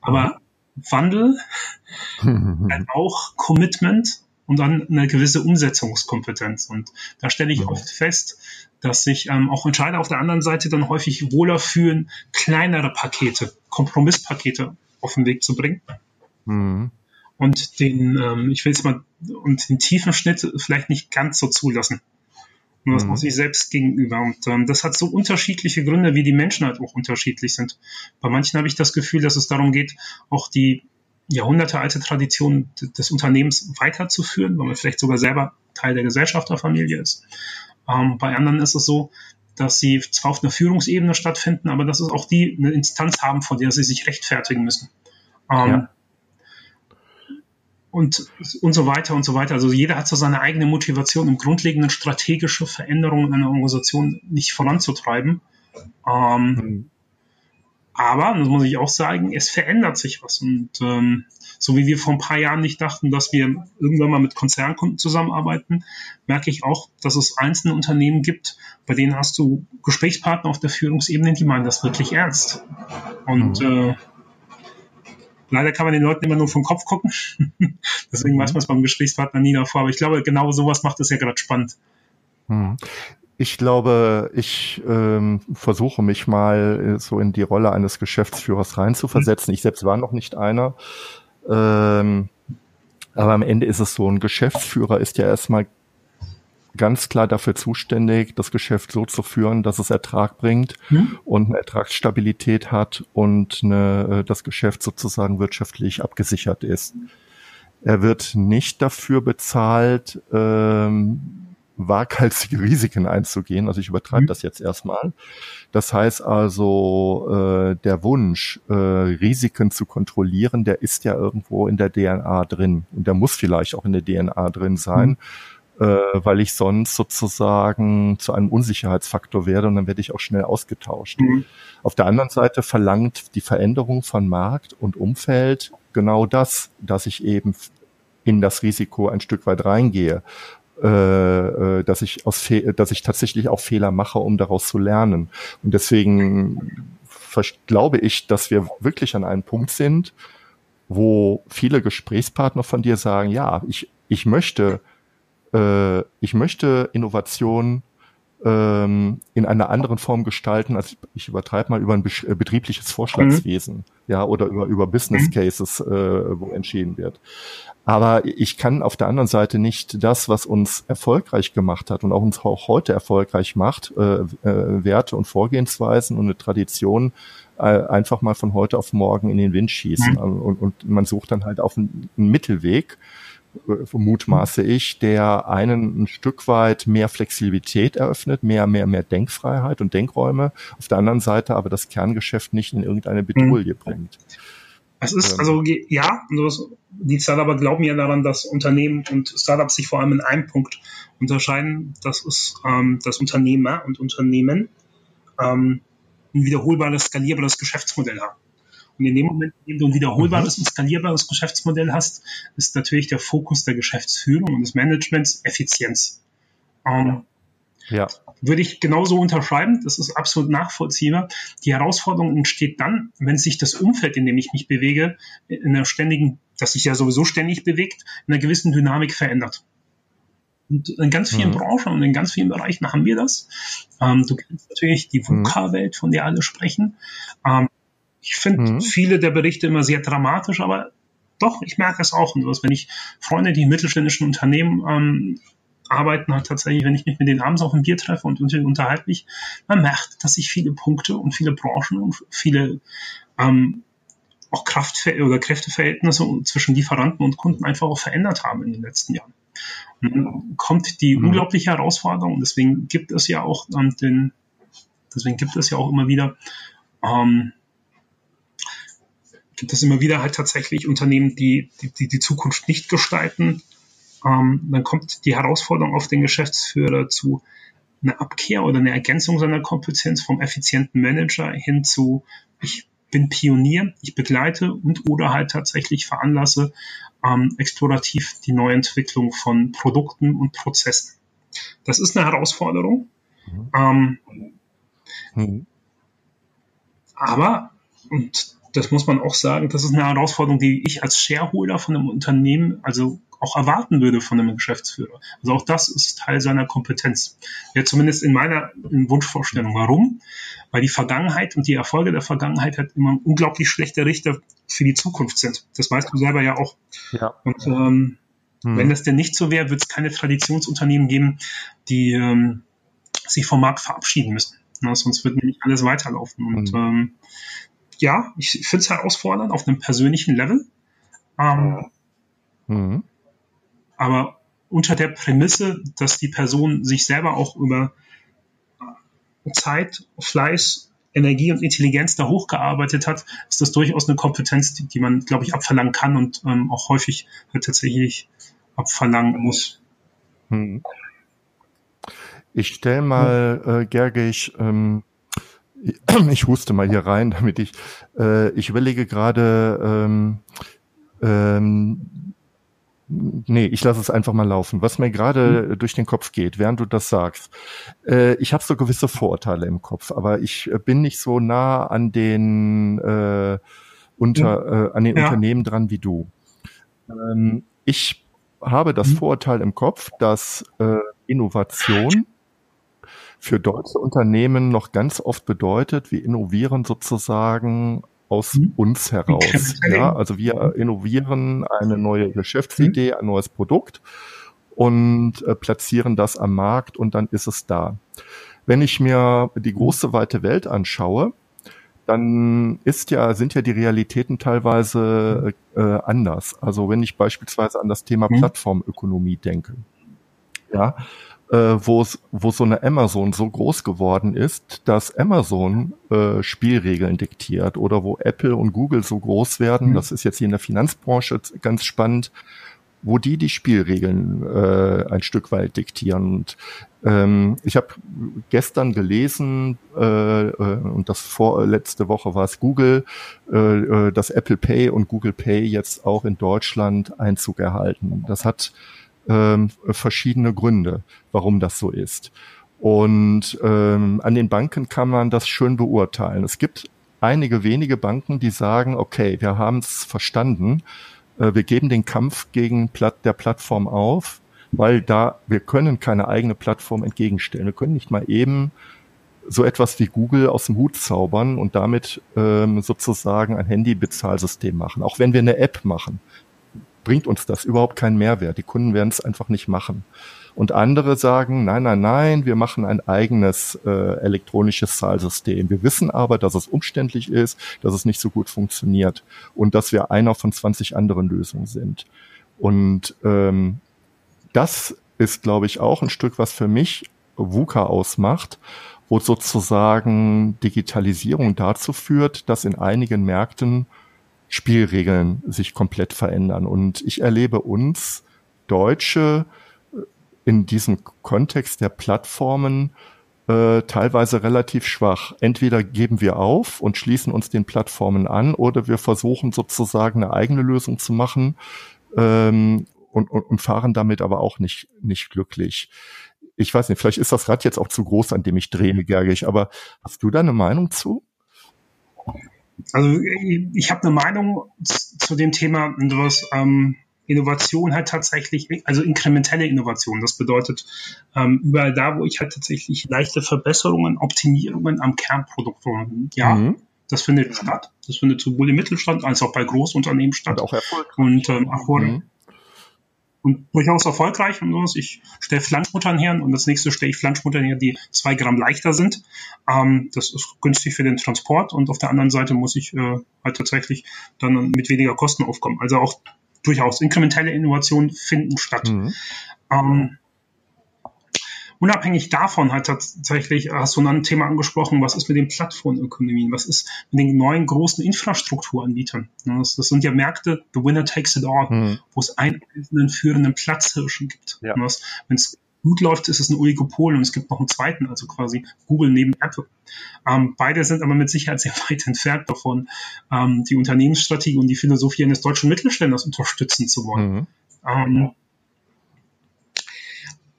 Aber Wandel, dann auch Commitment und dann eine gewisse Umsetzungskompetenz. Und da stelle ich oft fest, dass sich ähm, auch Entscheider auf der anderen Seite dann häufig wohler fühlen, kleinere Pakete, Kompromisspakete auf den Weg zu bringen. Mhm. Und den, ähm, ich will es mal, und den tiefen Schnitt vielleicht nicht ganz so zulassen. Und das mhm. muss sich selbst gegenüber. Und ähm, das hat so unterschiedliche Gründe, wie die Menschen halt auch unterschiedlich sind. Bei manchen habe ich das Gefühl, dass es darum geht, auch die jahrhundertealte Tradition des Unternehmens weiterzuführen, weil man vielleicht sogar selber Teil der Gesellschafterfamilie ist. Ähm, bei anderen ist es so, dass sie zwar auf einer Führungsebene stattfinden, aber dass es auch die eine Instanz haben, vor der sie sich rechtfertigen müssen. Ähm, ja. Und, und so weiter und so weiter. Also jeder hat so seine eigene Motivation, um grundlegende strategische Veränderungen in einer Organisation nicht voranzutreiben. Ähm, mhm. Aber, das muss ich auch sagen, es verändert sich was. Und ähm, so wie wir vor ein paar Jahren nicht dachten, dass wir irgendwann mal mit Konzernkunden zusammenarbeiten, merke ich auch, dass es einzelne Unternehmen gibt, bei denen hast du Gesprächspartner auf der Führungsebene, die meinen das wirklich ernst. Und mhm. äh, leider kann man den Leuten immer nur vom Kopf gucken. Deswegen mhm. weiß man es beim Gesprächspartner nie davor. Aber ich glaube, genau sowas macht es ja gerade spannend. Mhm. Ich glaube, ich ähm, versuche mich mal äh, so in die Rolle eines Geschäftsführers reinzuversetzen. Ich selbst war noch nicht einer. Ähm, aber am Ende ist es so, ein Geschäftsführer ist ja erstmal ganz klar dafür zuständig, das Geschäft so zu führen, dass es Ertrag bringt mhm. und eine Ertragsstabilität hat und eine, äh, das Geschäft sozusagen wirtschaftlich abgesichert ist. Er wird nicht dafür bezahlt, ähm, waghalsige Risiken einzugehen. Also ich übertreibe mhm. das jetzt erstmal. Das heißt also, äh, der Wunsch, äh, Risiken zu kontrollieren, der ist ja irgendwo in der DNA drin. Und der muss vielleicht auch in der DNA drin sein. Mhm äh, weil ich sonst sozusagen zu einem Unsicherheitsfaktor werde und dann werde ich auch schnell ausgetauscht. Mhm. Auf der anderen Seite verlangt die Veränderung von Markt und Umfeld genau das, dass ich eben in das Risiko ein Stück weit reingehe äh, äh, dass ich aus Fe dass ich tatsächlich auch Fehler mache, um daraus zu lernen. Und deswegen glaube ich, dass wir wirklich an einem Punkt sind, wo viele Gesprächspartner von dir sagen, ja, ich, ich möchte, äh, ich möchte Innovation ähm, in einer anderen Form gestalten, als ich übertreibe mal über ein betriebliches Vorschlagswesen, mhm. ja, oder über, über Business mhm. Cases, äh, wo entschieden wird. Aber ich kann auf der anderen Seite nicht das, was uns erfolgreich gemacht hat und auch uns auch heute erfolgreich macht, äh, äh, Werte und Vorgehensweisen und eine Tradition äh, einfach mal von heute auf morgen in den Wind schießen. Mhm. Und, und, man sucht dann halt auf einen, einen Mittelweg, äh, mutmaße ich, der einen ein Stück weit mehr Flexibilität eröffnet, mehr, mehr, mehr Denkfreiheit und Denkräume, auf der anderen Seite aber das Kerngeschäft nicht in irgendeine Bedrohung mhm. bringt. Es ist, also ja, die Startups glauben ja daran, dass Unternehmen und Startups sich vor allem in einem Punkt unterscheiden. Das ist, ähm, dass Unternehmer und Unternehmen ähm, ein wiederholbares, skalierbares Geschäftsmodell haben. Und in dem Moment, in dem du ein wiederholbares mhm. und skalierbares Geschäftsmodell hast, ist natürlich der Fokus der Geschäftsführung und des Managements Effizienz. Ähm, ja. Würde ich genauso unterschreiben. Das ist absolut nachvollziehbar. Die Herausforderung entsteht dann, wenn sich das Umfeld, in dem ich mich bewege, in einer ständigen, das sich ja sowieso ständig bewegt, in einer gewissen Dynamik verändert. Und in ganz vielen mhm. Branchen und in ganz vielen Bereichen haben wir das. Ähm, du kennst natürlich die mhm. VUCA-Welt, von der alle sprechen. Ähm, ich finde mhm. viele der Berichte immer sehr dramatisch, aber doch, ich merke es auch. Und wenn ich Freunde, die in mittelständischen Unternehmen ähm, arbeiten halt tatsächlich, wenn ich mich mit denen abends auf ein Bier treffe und unterhalte mich, man merkt, dass sich viele Punkte und viele Branchen und viele ähm, auch Kraftver oder Kräfteverhältnisse zwischen Lieferanten und Kunden einfach auch verändert haben in den letzten Jahren. Und dann kommt die mhm. unglaubliche Herausforderung und deswegen gibt es ja auch ähm, den, deswegen gibt es ja auch immer wieder ähm, gibt es immer wieder halt tatsächlich Unternehmen, die die, die Zukunft nicht gestalten, ähm, dann kommt die Herausforderung auf den Geschäftsführer zu einer Abkehr oder eine Ergänzung seiner Kompetenz vom effizienten Manager hin zu, ich bin Pionier, ich begleite und oder halt tatsächlich veranlasse ähm, explorativ die Neuentwicklung von Produkten und Prozessen. Das ist eine Herausforderung. Mhm. Ähm, mhm. Aber, und das muss man auch sagen, das ist eine Herausforderung, die ich als Shareholder von einem Unternehmen, also auch erwarten würde von einem Geschäftsführer. Also auch das ist Teil seiner Kompetenz. Ja, zumindest in meiner in Wunschvorstellung. Warum? Weil die Vergangenheit und die Erfolge der Vergangenheit halt immer unglaublich schlechte Richter für die Zukunft sind. Das weißt du selber ja auch. Ja. Und ähm, hm. wenn das denn nicht so wäre, wird es keine Traditionsunternehmen geben, die ähm, sich vom Markt verabschieden müssen. Na, sonst wird nämlich alles weiterlaufen. Und hm. ähm, ja, ich finde es herausfordernd auf einem persönlichen Level Ähm, mhm. Aber unter der Prämisse, dass die Person sich selber auch über Zeit, Fleiß, Energie und Intelligenz da hochgearbeitet hat, ist das durchaus eine Kompetenz, die, die man, glaube ich, abverlangen kann und ähm, auch häufig halt tatsächlich abverlangen muss. Hm. Ich stelle mal, äh, Gergich, ähm, ich huste mal hier rein, damit ich, äh, ich überlege gerade, ähm, ähm, Nee, ich lasse es einfach mal laufen. Was mir gerade mhm. durch den Kopf geht, während du das sagst. Äh, ich habe so gewisse Vorurteile im Kopf, aber ich äh, bin nicht so nah an den äh, unter äh, an den ja. Unternehmen dran wie du. Ähm, ich habe das mhm. Vorurteil im Kopf, dass äh, Innovation für deutsche Unternehmen noch ganz oft bedeutet, wir innovieren sozusagen aus mhm. uns heraus. Ja, also wir innovieren eine neue Geschäftsidee, mhm. ein neues Produkt und äh, platzieren das am Markt und dann ist es da. Wenn ich mir die große weite Welt anschaue, dann ist ja, sind ja die Realitäten teilweise äh, anders. Also wenn ich beispielsweise an das Thema mhm. Plattformökonomie denke, ja, äh, wo es, wo so eine Amazon so groß geworden ist, dass Amazon äh, Spielregeln diktiert oder wo Apple und Google so groß werden, mhm. das ist jetzt hier in der Finanzbranche ganz spannend, wo die die Spielregeln äh, ein Stück weit diktieren. Und ähm, ich habe gestern gelesen äh, äh, und das vorletzte Woche war es Google, äh, äh, dass Apple Pay und Google Pay jetzt auch in Deutschland Einzug erhalten. Das hat ähm, verschiedene Gründe, warum das so ist. Und ähm, an den Banken kann man das schön beurteilen. Es gibt einige wenige Banken, die sagen, okay, wir haben es verstanden, äh, wir geben den Kampf gegen Platt, der Plattform auf, weil da wir können keine eigene Plattform entgegenstellen. Wir können nicht mal eben so etwas wie Google aus dem Hut zaubern und damit ähm, sozusagen ein Handy-Bezahlsystem machen. Auch wenn wir eine App machen, bringt uns das überhaupt keinen Mehrwert. Die Kunden werden es einfach nicht machen. Und andere sagen, nein, nein, nein, wir machen ein eigenes äh, elektronisches Zahlsystem. Wir wissen aber, dass es umständlich ist, dass es nicht so gut funktioniert und dass wir einer von 20 anderen Lösungen sind. Und ähm, das ist, glaube ich, auch ein Stück, was für mich VUCA ausmacht, wo sozusagen Digitalisierung dazu führt, dass in einigen Märkten Spielregeln sich komplett verändern. Und ich erlebe uns Deutsche äh, in diesem Kontext der Plattformen äh, teilweise relativ schwach. Entweder geben wir auf und schließen uns den Plattformen an oder wir versuchen sozusagen eine eigene Lösung zu machen ähm, und, und, und fahren damit aber auch nicht, nicht glücklich. Ich weiß nicht, vielleicht ist das Rad jetzt auch zu groß, an dem ich drehe, Gergich, aber hast du da eine Meinung zu? Also ich habe eine Meinung zu dem Thema, was ähm, Innovation halt tatsächlich, also inkrementelle Innovation. Das bedeutet, ähm, überall da, wo ich halt tatsächlich leichte Verbesserungen, Optimierungen am Kernprodukt ja, mhm. das findet statt. Das findet sowohl im Mittelstand als auch bei Großunternehmen statt. Und auch erfolgreich. Und ähm, auch mhm und durchaus erfolgreich und sowas. Ich stelle Flanschmuttern her und das nächste stelle ich Flanschmuttern her, die zwei Gramm leichter sind. Ähm, das ist günstig für den Transport und auf der anderen Seite muss ich äh, halt tatsächlich dann mit weniger Kosten aufkommen. Also auch durchaus inkrementelle Innovationen finden statt. Mhm. Ähm, unabhängig davon hat tatsächlich, hast du ein Thema angesprochen, was ist mit den Plattformökonomien, was ist mit den neuen großen Infrastrukturanbietern. Das, das sind ja Märkte, the winner takes it all, mhm. wo es einen einzelnen führenden Platzhirschen gibt. Ja. Wenn es gut läuft, ist es ein Oligopol und es gibt noch einen zweiten, also quasi Google neben Apple. Ähm, beide sind aber mit Sicherheit sehr weit entfernt davon, ähm, die Unternehmensstrategie und die Philosophie eines deutschen Mittelständlers unterstützen zu wollen. Mhm. Ähm,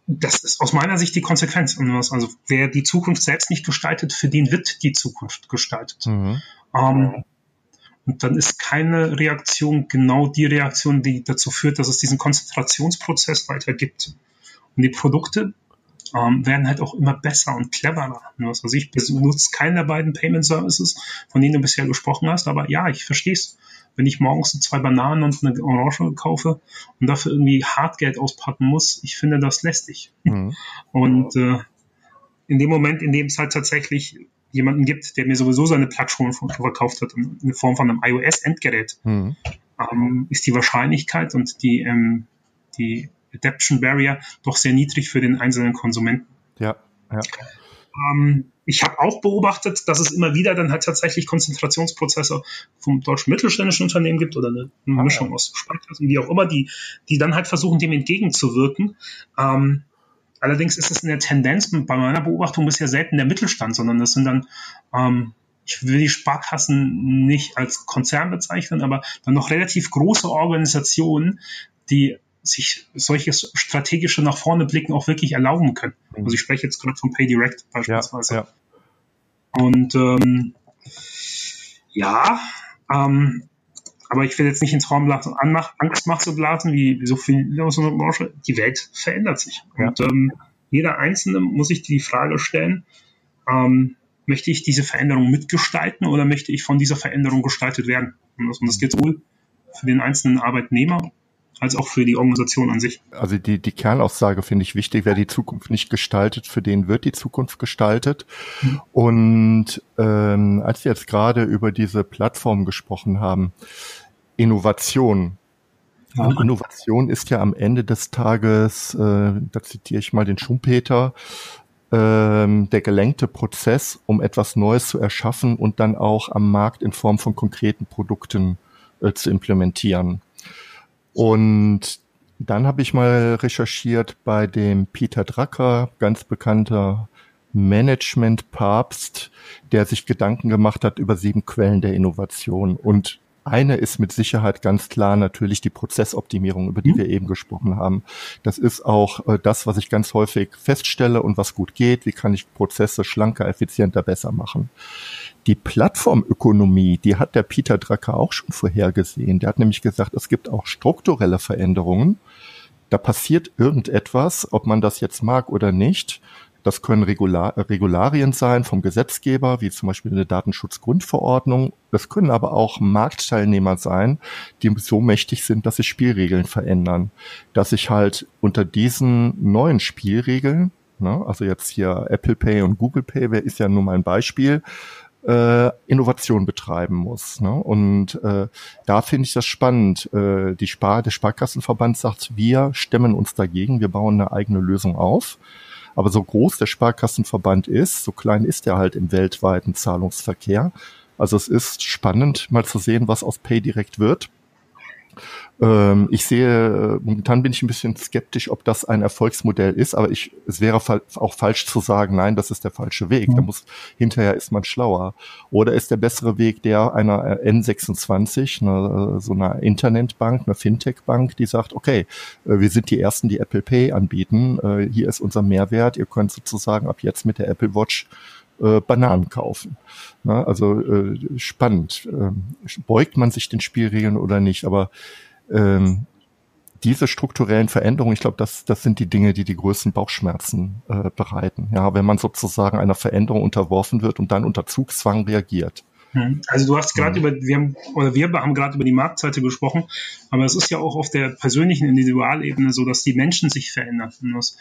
das ist aus meiner Sicht die Konsequenz. Also wer die Zukunft selbst nicht gestaltet, für den wird die Zukunft gestaltet. Mhm. Ähm, und dann ist keine Reaktion genau die Reaktion, die dazu führt, dass es diesen Konzentrationsprozess weiter gibt. Und die Produkte ähm, werden halt auch immer besser und cleverer. Also ich benutze keinen der beiden Payment Services, von denen du bisher gesprochen hast, aber ja, ich verstehe es wenn ich morgens so zwei Bananen und eine Orange kaufe und dafür irgendwie Hartgeld auspacken muss, ich finde das lästig. Mhm. Und äh, in dem Moment, in dem es halt tatsächlich jemanden gibt, der mir sowieso seine Plattform verkauft hat, in Form von einem iOS-Endgerät, mhm. ähm, ist die Wahrscheinlichkeit und die, ähm, die Adaption Barrier doch sehr niedrig für den einzelnen Konsumenten. Ja, ja. Ähm, ich habe auch beobachtet, dass es immer wieder dann halt tatsächlich Konzentrationsprozesse vom deutschen mittelständischen Unternehmen gibt oder eine, eine ah, Mischung aus Sparkassen, wie auch immer, die, die dann halt versuchen, dem entgegenzuwirken. Ähm, allerdings ist es in der Tendenz bei meiner Beobachtung bisher selten der Mittelstand, sondern das sind dann, ähm, ich will die Sparkassen nicht als Konzern bezeichnen, aber dann noch relativ große Organisationen, die sich solche strategische nach vorne blicken auch wirklich erlauben können. Mhm. Also ich spreche jetzt gerade von PayDirect beispielsweise. Ja, ja. Und ähm, ja, ähm, aber ich will jetzt nicht ins Raum blasen, Angst macht so blasen, wie so viel aus unserer Branche. Die Welt verändert sich. Ja. Und ähm, jeder Einzelne muss sich die Frage stellen, ähm, möchte ich diese Veränderung mitgestalten oder möchte ich von dieser Veränderung gestaltet werden? Und das, und das gilt sowohl für den einzelnen Arbeitnehmer als auch für die Organisation an sich. Also die, die Kernaussage finde ich wichtig, wer die Zukunft nicht gestaltet, für den wird die Zukunft gestaltet. Mhm. Und ähm, als wir jetzt gerade über diese Plattform gesprochen haben, Innovation. Ja. Innovation ist ja am Ende des Tages, äh, da zitiere ich mal den Schumpeter, ähm, der gelenkte Prozess, um etwas Neues zu erschaffen und dann auch am Markt in Form von konkreten Produkten äh, zu implementieren. Und dann habe ich mal recherchiert bei dem Peter Drucker, ganz bekannter Management-Papst, der sich Gedanken gemacht hat über sieben Quellen der Innovation. Und eine ist mit Sicherheit ganz klar natürlich die Prozessoptimierung, über die mhm. wir eben gesprochen haben. Das ist auch äh, das, was ich ganz häufig feststelle und was gut geht. Wie kann ich Prozesse schlanker, effizienter, besser machen? Die Plattformökonomie, die hat der Peter Drucker auch schon vorhergesehen. Der hat nämlich gesagt, es gibt auch strukturelle Veränderungen. Da passiert irgendetwas, ob man das jetzt mag oder nicht. Das können Regular Regularien sein vom Gesetzgeber, wie zum Beispiel eine Datenschutzgrundverordnung. Das können aber auch Marktteilnehmer sein, die so mächtig sind, dass sich Spielregeln verändern. Dass ich halt unter diesen neuen Spielregeln, ne, also jetzt hier Apple Pay und Google Pay, wer ist ja nur mal ein Beispiel, äh, Innovation betreiben muss. Ne? Und äh, da finde ich das spannend. Äh, die Spar der Sparkassenverband sagt, wir stemmen uns dagegen, wir bauen eine eigene Lösung auf. Aber so groß der Sparkassenverband ist, so klein ist er halt im weltweiten Zahlungsverkehr. Also es ist spannend, mal zu sehen, was aus PayDirect wird. Ähm, ich sehe, momentan bin ich ein bisschen skeptisch, ob das ein Erfolgsmodell ist, aber ich, es wäre auch falsch zu sagen, nein, das ist der falsche Weg. Mhm. Da muss, hinterher ist man schlauer. Oder ist der bessere Weg der einer N26, eine, so einer Internetbank, eine Fintech-Bank, die sagt, okay, äh, wir sind die Ersten, die Apple Pay anbieten. Äh, hier ist unser Mehrwert. Ihr könnt sozusagen ab jetzt mit der Apple Watch äh, Bananen kaufen. Na, also äh, spannend. Ähm, beugt man sich den Spielregeln oder nicht? Aber ähm, diese strukturellen Veränderungen, ich glaube, das, das sind die Dinge, die die größten Bauchschmerzen äh, bereiten. Ja, wenn man sozusagen einer Veränderung unterworfen wird und dann unter Zugzwang reagiert. Hm. Also du hast gerade mhm. über, wir haben, oder wir haben gerade über die Marktseite gesprochen, aber es ist ja auch auf der persönlichen Individualebene so, dass die Menschen sich verändern. Das,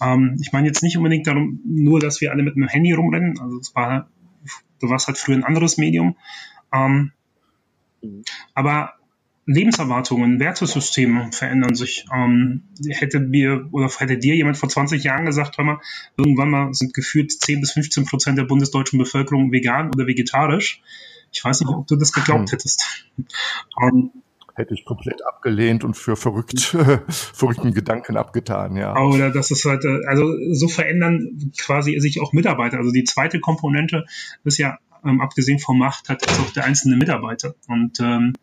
ähm, ich meine jetzt nicht unbedingt darum, nur, dass wir alle mit einem Handy rumrennen. Also es war, du warst halt früher ein anderes Medium. Ähm, mhm. Aber Lebenserwartungen, Wertesysteme verändern sich. Ähm, hätte mir oder hätte dir jemand vor 20 Jahren gesagt, hör mal, irgendwann mal sind gefühlt 10 bis 15 Prozent der bundesdeutschen Bevölkerung vegan oder vegetarisch. Ich weiß nicht, ob du das geglaubt hm. hättest. Ähm, hätte ich komplett abgelehnt und für verrückt, verrückten Gedanken abgetan, ja. Oder das ist halt, äh, also so verändern quasi sich auch Mitarbeiter. Also die zweite Komponente ist ja, ähm, abgesehen vom Macht, hat jetzt auch der einzelne Mitarbeiter. Und ähm,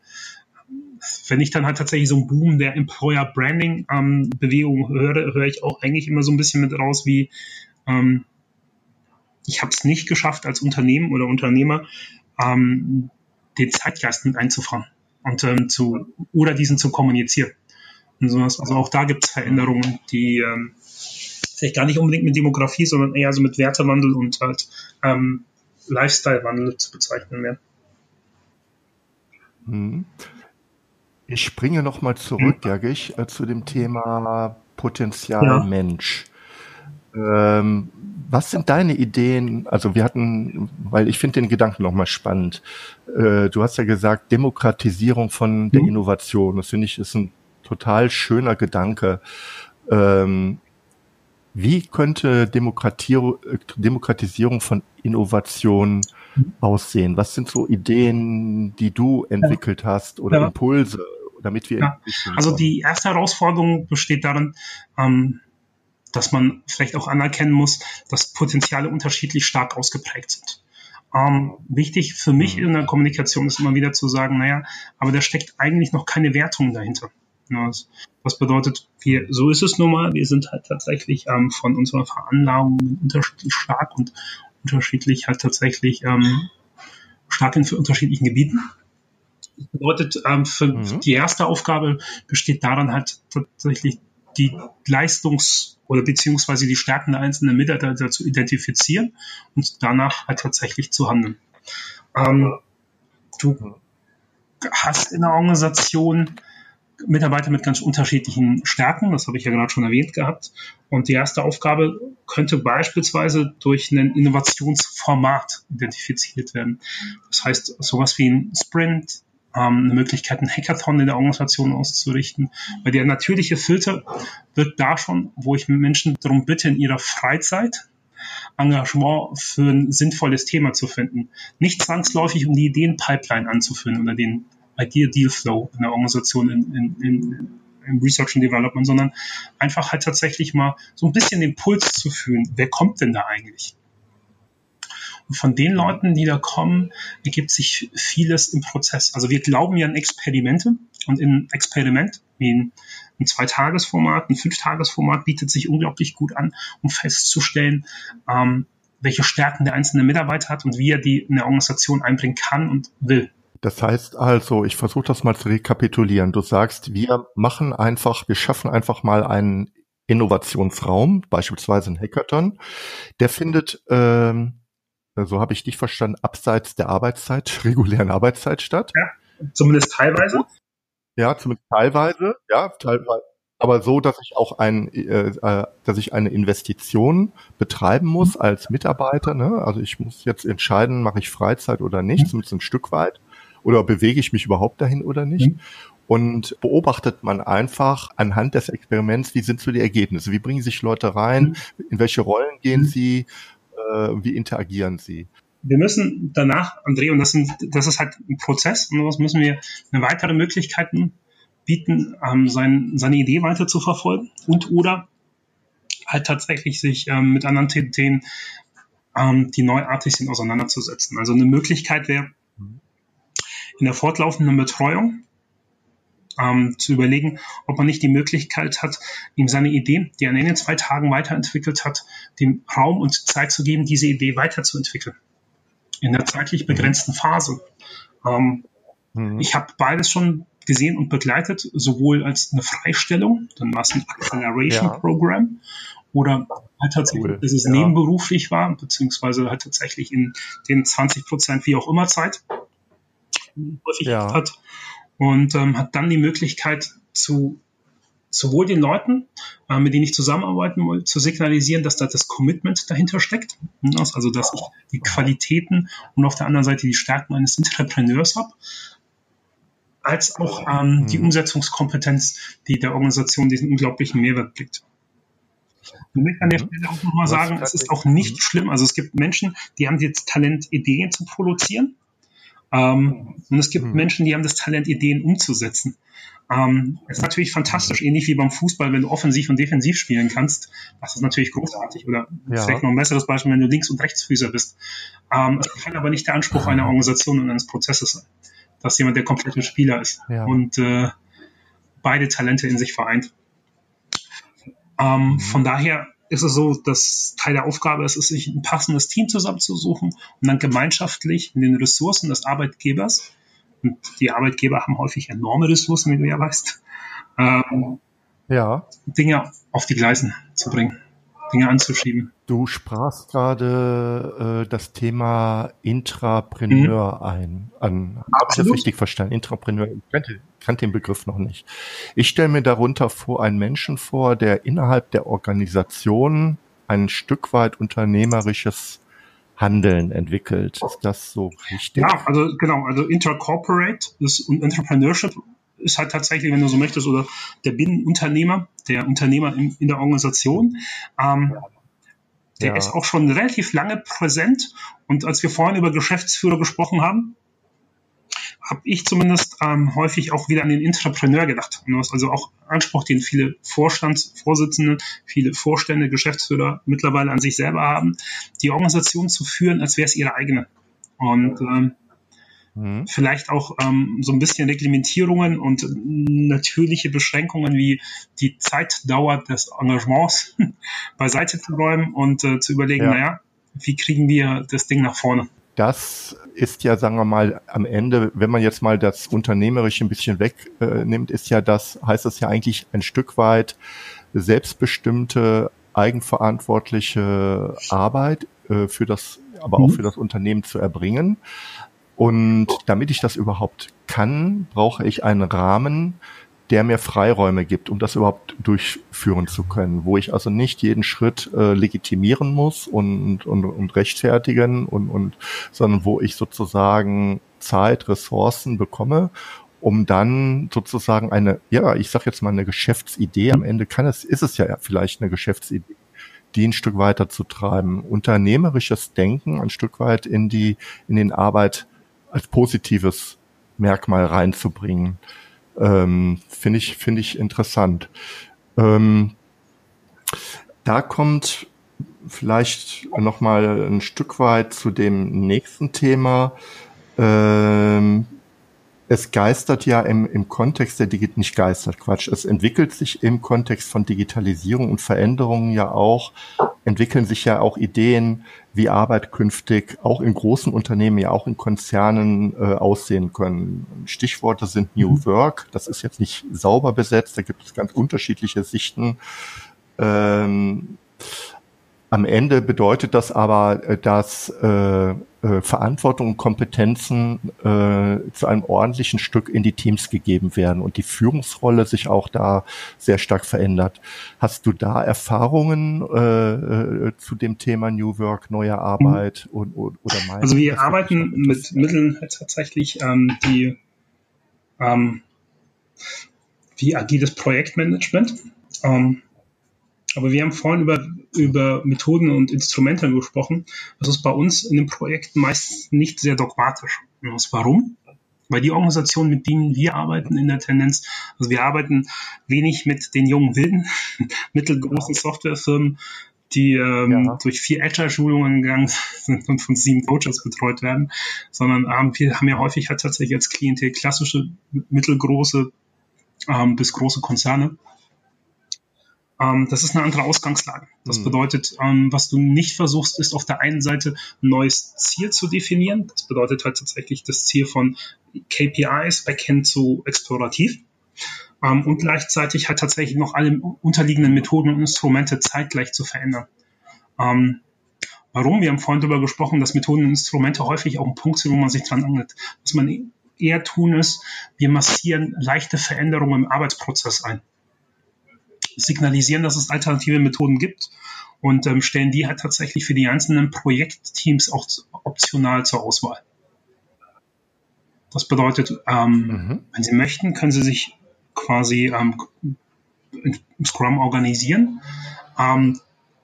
wenn ich dann halt tatsächlich so einen Boom der Employer Branding ähm, Bewegung höre, höre ich auch eigentlich immer so ein bisschen mit raus wie ähm, ich habe es nicht geschafft als Unternehmen oder Unternehmer ähm, den Zeitgeist mit einzufahren und ähm, zu oder diesen zu kommunizieren. Und sowas. Also auch da gibt es Veränderungen, die ähm, vielleicht gar nicht unbedingt mit Demografie, sondern eher so mit Wertewandel und halt ähm, Lifestyle-Wandel zu bezeichnen werden. Mhm. Ich springe nochmal zurück, mhm. Gergich, äh, zu dem Thema Potenzial ja. Mensch. Ähm, Was sind deine Ideen? Also wir hatten, weil ich finde den Gedanken nochmal spannend. Äh, du hast ja gesagt, Demokratisierung von der mhm. Innovation. Das finde ich ist ein total schöner Gedanke. Ähm, wie könnte Demokratisierung von Innovation mhm. aussehen? Was sind so Ideen, die du entwickelt hast oder ja. Impulse, damit wir. Ja. Also die erste Herausforderung besteht darin, ähm, dass man vielleicht auch anerkennen muss, dass Potenziale unterschiedlich stark ausgeprägt sind. Ähm, wichtig für mich mhm. in der Kommunikation ist immer wieder zu sagen, naja, aber da steckt eigentlich noch keine Wertung dahinter. Das, bedeutet, wir, so ist es nun mal, wir sind halt tatsächlich ähm, von unserer Veranlagung unterschiedlich stark und unterschiedlich halt tatsächlich ähm, stark in unterschiedlichen Gebieten. Das bedeutet, ähm, für mhm. die erste Aufgabe besteht daran halt tatsächlich die Leistungs- oder beziehungsweise die Stärken der einzelnen Mitarbeiter zu identifizieren und danach halt tatsächlich zu handeln. Ähm, du hast in der Organisation Mitarbeiter mit ganz unterschiedlichen Stärken, das habe ich ja gerade schon erwähnt gehabt. Und die erste Aufgabe könnte beispielsweise durch ein Innovationsformat identifiziert werden. Das heißt, sowas wie ein Sprint, ähm, eine Möglichkeit, einen Hackathon in der Organisation auszurichten. Weil der natürliche Filter wird da schon, wo ich Menschen darum bitte, in ihrer Freizeit Engagement für ein sinnvolles Thema zu finden. Nicht zwangsläufig, um die Ideenpipeline anzuführen oder den Idea Deal Flow in der Organisation in, in, in, im Research and Development, sondern einfach halt tatsächlich mal so ein bisschen den Puls zu fühlen. Wer kommt denn da eigentlich? Und von den Leuten, die da kommen, ergibt sich vieles im Prozess. Also wir glauben ja an Experimente und in Experiment, wie ein, ein Zweitagesformat, ein Fünftagesformat bietet sich unglaublich gut an, um festzustellen, ähm, welche Stärken der einzelne Mitarbeiter hat und wie er die in der Organisation einbringen kann und will. Das heißt also, ich versuche das mal zu rekapitulieren. Du sagst, wir machen einfach, wir schaffen einfach mal einen Innovationsraum, beispielsweise ein Hackathon. Der findet ähm, so habe ich dich verstanden, abseits der Arbeitszeit, regulären Arbeitszeit statt. Ja, zumindest teilweise. Ja, zumindest teilweise, ja, teilweise. Aber so, dass ich auch ein, äh, äh, dass ich eine Investition betreiben muss mhm. als Mitarbeiter. Ne? Also ich muss jetzt entscheiden, mache ich Freizeit oder nicht, mhm. zumindest ein Stück weit. Oder bewege ich mich überhaupt dahin oder nicht? Mhm. Und beobachtet man einfach anhand des Experiments, wie sind so die Ergebnisse? Wie bringen sich Leute rein? Mhm. In welche Rollen gehen mhm. sie? Äh, wie interagieren sie? Wir müssen danach, André, und das, sind, das ist halt ein Prozess, und was müssen wir eine weitere Möglichkeiten bieten, ähm, sein, seine Idee weiter zu verfolgen und oder halt tatsächlich sich ähm, mit anderen Themen, ähm, die neuartig sind, auseinanderzusetzen. Also eine Möglichkeit wäre in der fortlaufenden Betreuung ähm, zu überlegen, ob man nicht die Möglichkeit hat, ihm seine Idee, die er in den zwei Tagen weiterentwickelt hat, dem Raum und Zeit zu geben, diese Idee weiterzuentwickeln. In der zeitlich begrenzten Phase. Ähm, mhm. Ich habe beides schon gesehen und begleitet, sowohl als eine Freistellung, dann war es ein Acceleration ja. Program, oder halt tatsächlich, cool. dass es ja. nebenberuflich war, beziehungsweise halt tatsächlich in den 20 Prozent wie auch immer Zeit häufig ja. hat und ähm, hat dann die Möglichkeit zu sowohl den Leuten, äh, mit denen ich zusammenarbeiten will, zu signalisieren, dass da das Commitment dahinter steckt, also dass ich die Qualitäten und auf der anderen Seite die Stärken eines Entrepreneurs habe, als auch ähm, die mhm. Umsetzungskompetenz, die der Organisation diesen unglaublichen Mehrwert bringt. Ich möchte an der mhm. Stelle auch nochmal sagen, es ist auch nicht mhm. schlimm. Also es gibt Menschen, die haben jetzt Talent, Ideen zu produzieren. Ähm, und es gibt mhm. Menschen, die haben das Talent, Ideen umzusetzen. Ähm, es ist natürlich fantastisch, ähnlich wie beim Fußball, wenn du offensiv und defensiv spielen kannst. Das ist natürlich großartig. Oder ja. vielleicht noch ein besseres Beispiel, wenn du Links- und Rechtsfüßer bist. Ähm, es kann aber nicht der Anspruch einer Organisation und eines Prozesses sein, dass jemand der komplette Spieler ist ja. und äh, beide Talente in sich vereint. Ähm, mhm. Von daher ist es so, dass Teil der Aufgabe ist, sich ein passendes Team zusammenzusuchen und dann gemeinschaftlich in den Ressourcen des Arbeitgebers, und die Arbeitgeber haben häufig enorme Ressourcen, wie du ja weißt, ähm, ja. Dinge auf die Gleisen zu bringen. Dinge anzuschieben. Du sprachst gerade äh, das Thema Intrapreneur mhm. ein. An. Habe ich das richtig verstanden? Intrapreneur, ich kannte, kannte den Begriff noch nicht. Ich stelle mir darunter vor einen Menschen vor, der innerhalb der Organisation ein Stück weit unternehmerisches Handeln entwickelt. Ist das so richtig? Ja, also genau, also Intercorporate ist, und Entrepreneurship ist halt tatsächlich, wenn du so möchtest, oder der Binnenunternehmer, der Unternehmer in, in der Organisation. Ähm, der ja. ist auch schon relativ lange präsent. Und als wir vorhin über Geschäftsführer gesprochen haben, habe ich zumindest ähm, häufig auch wieder an den Entrepreneur gedacht. Und das ist also auch Anspruch, den viele Vorstandsvorsitzende, viele Vorstände, Geschäftsführer mittlerweile an sich selber haben, die Organisation zu führen, als wäre es ihre eigene. Und ähm, mhm. vielleicht auch ähm, so ein bisschen Reglementierungen und natürliche Beschränkungen wie die Zeitdauer des Engagements beiseite zu räumen und äh, zu überlegen, ja. naja, wie kriegen wir das Ding nach vorne? Das ist ja, sagen wir mal, am Ende, wenn man jetzt mal das Unternehmerische ein bisschen wegnimmt, äh, ist ja das, heißt das ja eigentlich ein Stück weit selbstbestimmte, eigenverantwortliche Arbeit äh, für das, aber mhm. auch für das Unternehmen zu erbringen. Und damit ich das überhaupt kann, brauche ich einen Rahmen, der mir Freiräume gibt, um das überhaupt durchführen zu können, wo ich also nicht jeden Schritt äh, legitimieren muss und, und, und rechtfertigen und, und, sondern wo ich sozusagen Zeit, Ressourcen bekomme, um dann sozusagen eine, ja, ich sag jetzt mal eine Geschäftsidee, am Ende kann es, ist es ja vielleicht eine Geschäftsidee, die ein Stück weiter zu treiben, unternehmerisches Denken ein Stück weit in die, in den Arbeit als positives Merkmal reinzubringen. Ähm, Finde ich, finde ich interessant. Ähm, da kommt vielleicht noch mal ein Stück weit zu dem nächsten Thema. Ähm, es geistert ja im, im Kontext der Digit nicht geistert, Quatsch. Es entwickelt sich im Kontext von Digitalisierung und Veränderungen ja auch, entwickeln sich ja auch Ideen, wie Arbeit künftig auch in großen Unternehmen, ja auch in Konzernen äh, aussehen können. Stichworte sind New mhm. Work. Das ist jetzt nicht sauber besetzt. Da gibt es ganz unterschiedliche Sichten. Ähm, am Ende bedeutet das aber, äh, dass äh, äh, Verantwortung und Kompetenzen äh, zu einem ordentlichen Stück in die Teams gegeben werden und die Führungsrolle sich auch da sehr stark verändert. Hast du da Erfahrungen äh, äh zu dem Thema New Work, neue Arbeit mhm. und, und, oder Meinung? Also wir arbeiten mit Mitteln tatsächlich, ähm, die ähm, wie agiles Projektmanagement. Ähm, aber wir haben vorhin über, über Methoden und Instrumente gesprochen. Das ist bei uns in den Projekten meist nicht sehr dogmatisch. Und warum? Weil die Organisationen, mit denen wir arbeiten in der Tendenz, also wir arbeiten wenig mit den jungen Wilden, mittelgroßen Softwarefirmen, die ähm, ja. durch vier Agile-Schulungen gegangen sind und von sieben Coaches betreut werden, sondern ähm, wir haben ja häufig halt tatsächlich als Klientel klassische, mittelgroße ähm, bis große Konzerne ähm, das ist eine andere Ausgangslage. Das mhm. bedeutet, ähm, was du nicht versuchst, ist auf der einen Seite ein neues Ziel zu definieren. Das bedeutet halt tatsächlich das Ziel von KPIs, Backend zu explorativ. Ähm, und gleichzeitig halt tatsächlich noch alle unterliegenden Methoden und Instrumente zeitgleich zu verändern. Ähm, warum? Wir haben vorhin darüber gesprochen, dass Methoden und Instrumente häufig auch ein Punkt sind, wo man sich dran angelt. Was man eher tun ist, wir massieren leichte Veränderungen im Arbeitsprozess ein signalisieren, dass es alternative Methoden gibt und ähm, stellen die halt tatsächlich für die einzelnen Projektteams auch optional zur Auswahl. Das bedeutet, ähm, mhm. wenn Sie möchten, können Sie sich quasi ähm, im Scrum organisieren. Ähm,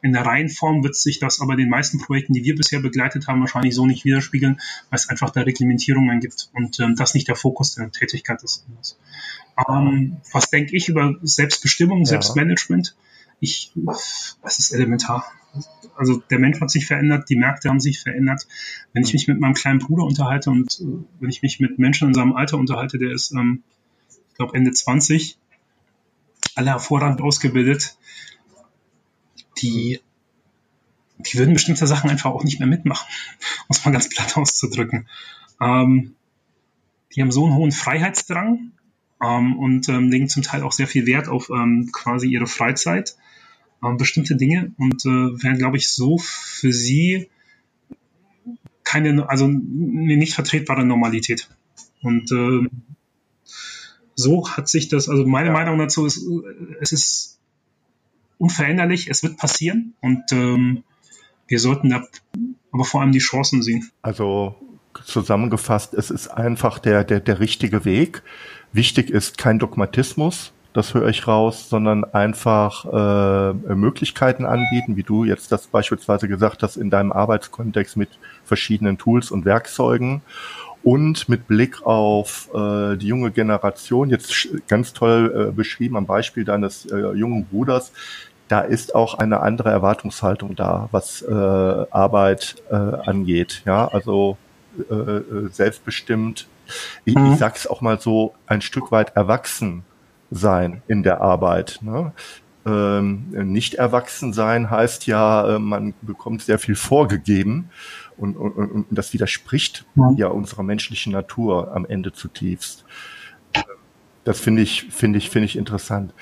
in der Reihenform wird sich das aber den meisten Projekten, die wir bisher begleitet haben, wahrscheinlich so nicht widerspiegeln, weil es einfach da Reglementierungen gibt und ähm, das nicht der Fokus der Tätigkeit ist. Ähm, was denke ich über Selbstbestimmung, ja. Selbstmanagement? Ich, es ist elementar. Also der Mensch hat sich verändert, die Märkte haben sich verändert. Wenn ich mich mit meinem kleinen Bruder unterhalte und äh, wenn ich mich mit Menschen in seinem Alter unterhalte, der ist, ähm, ich glaube, Ende 20, alle hervorragend ausgebildet, die, die würden bestimmte Sachen einfach auch nicht mehr mitmachen, um es mal ganz platt auszudrücken. Ähm, die haben so einen hohen Freiheitsdrang, ähm, und ähm, legen zum Teil auch sehr viel Wert auf ähm, quasi ihre Freizeit, ähm, bestimmte Dinge und äh, wären, glaube ich, so für sie keine, also eine nicht vertretbare Normalität. Und äh, so hat sich das, also meine Meinung dazu ist, es ist unveränderlich, es wird passieren und ähm, wir sollten da aber vor allem die Chancen sehen. Also zusammengefasst, es ist einfach der, der, der richtige Weg. Wichtig ist kein Dogmatismus, das höre ich raus, sondern einfach äh, Möglichkeiten anbieten, wie du jetzt das beispielsweise gesagt hast, in deinem Arbeitskontext mit verschiedenen Tools und Werkzeugen und mit Blick auf äh, die junge Generation, jetzt ganz toll äh, beschrieben am Beispiel deines äh, jungen Bruders, da ist auch eine andere Erwartungshaltung da, was äh, Arbeit äh, angeht. Ja, also äh, äh selbstbestimmt. Ich, mhm. ich sag's auch mal so, ein Stück weit erwachsen sein in der Arbeit. Ne? Ähm, nicht erwachsen sein heißt ja, äh, man bekommt sehr viel vorgegeben und, und, und das widerspricht ja. ja unserer menschlichen Natur am Ende zutiefst. Das finde ich, finde ich, finde ich interessant.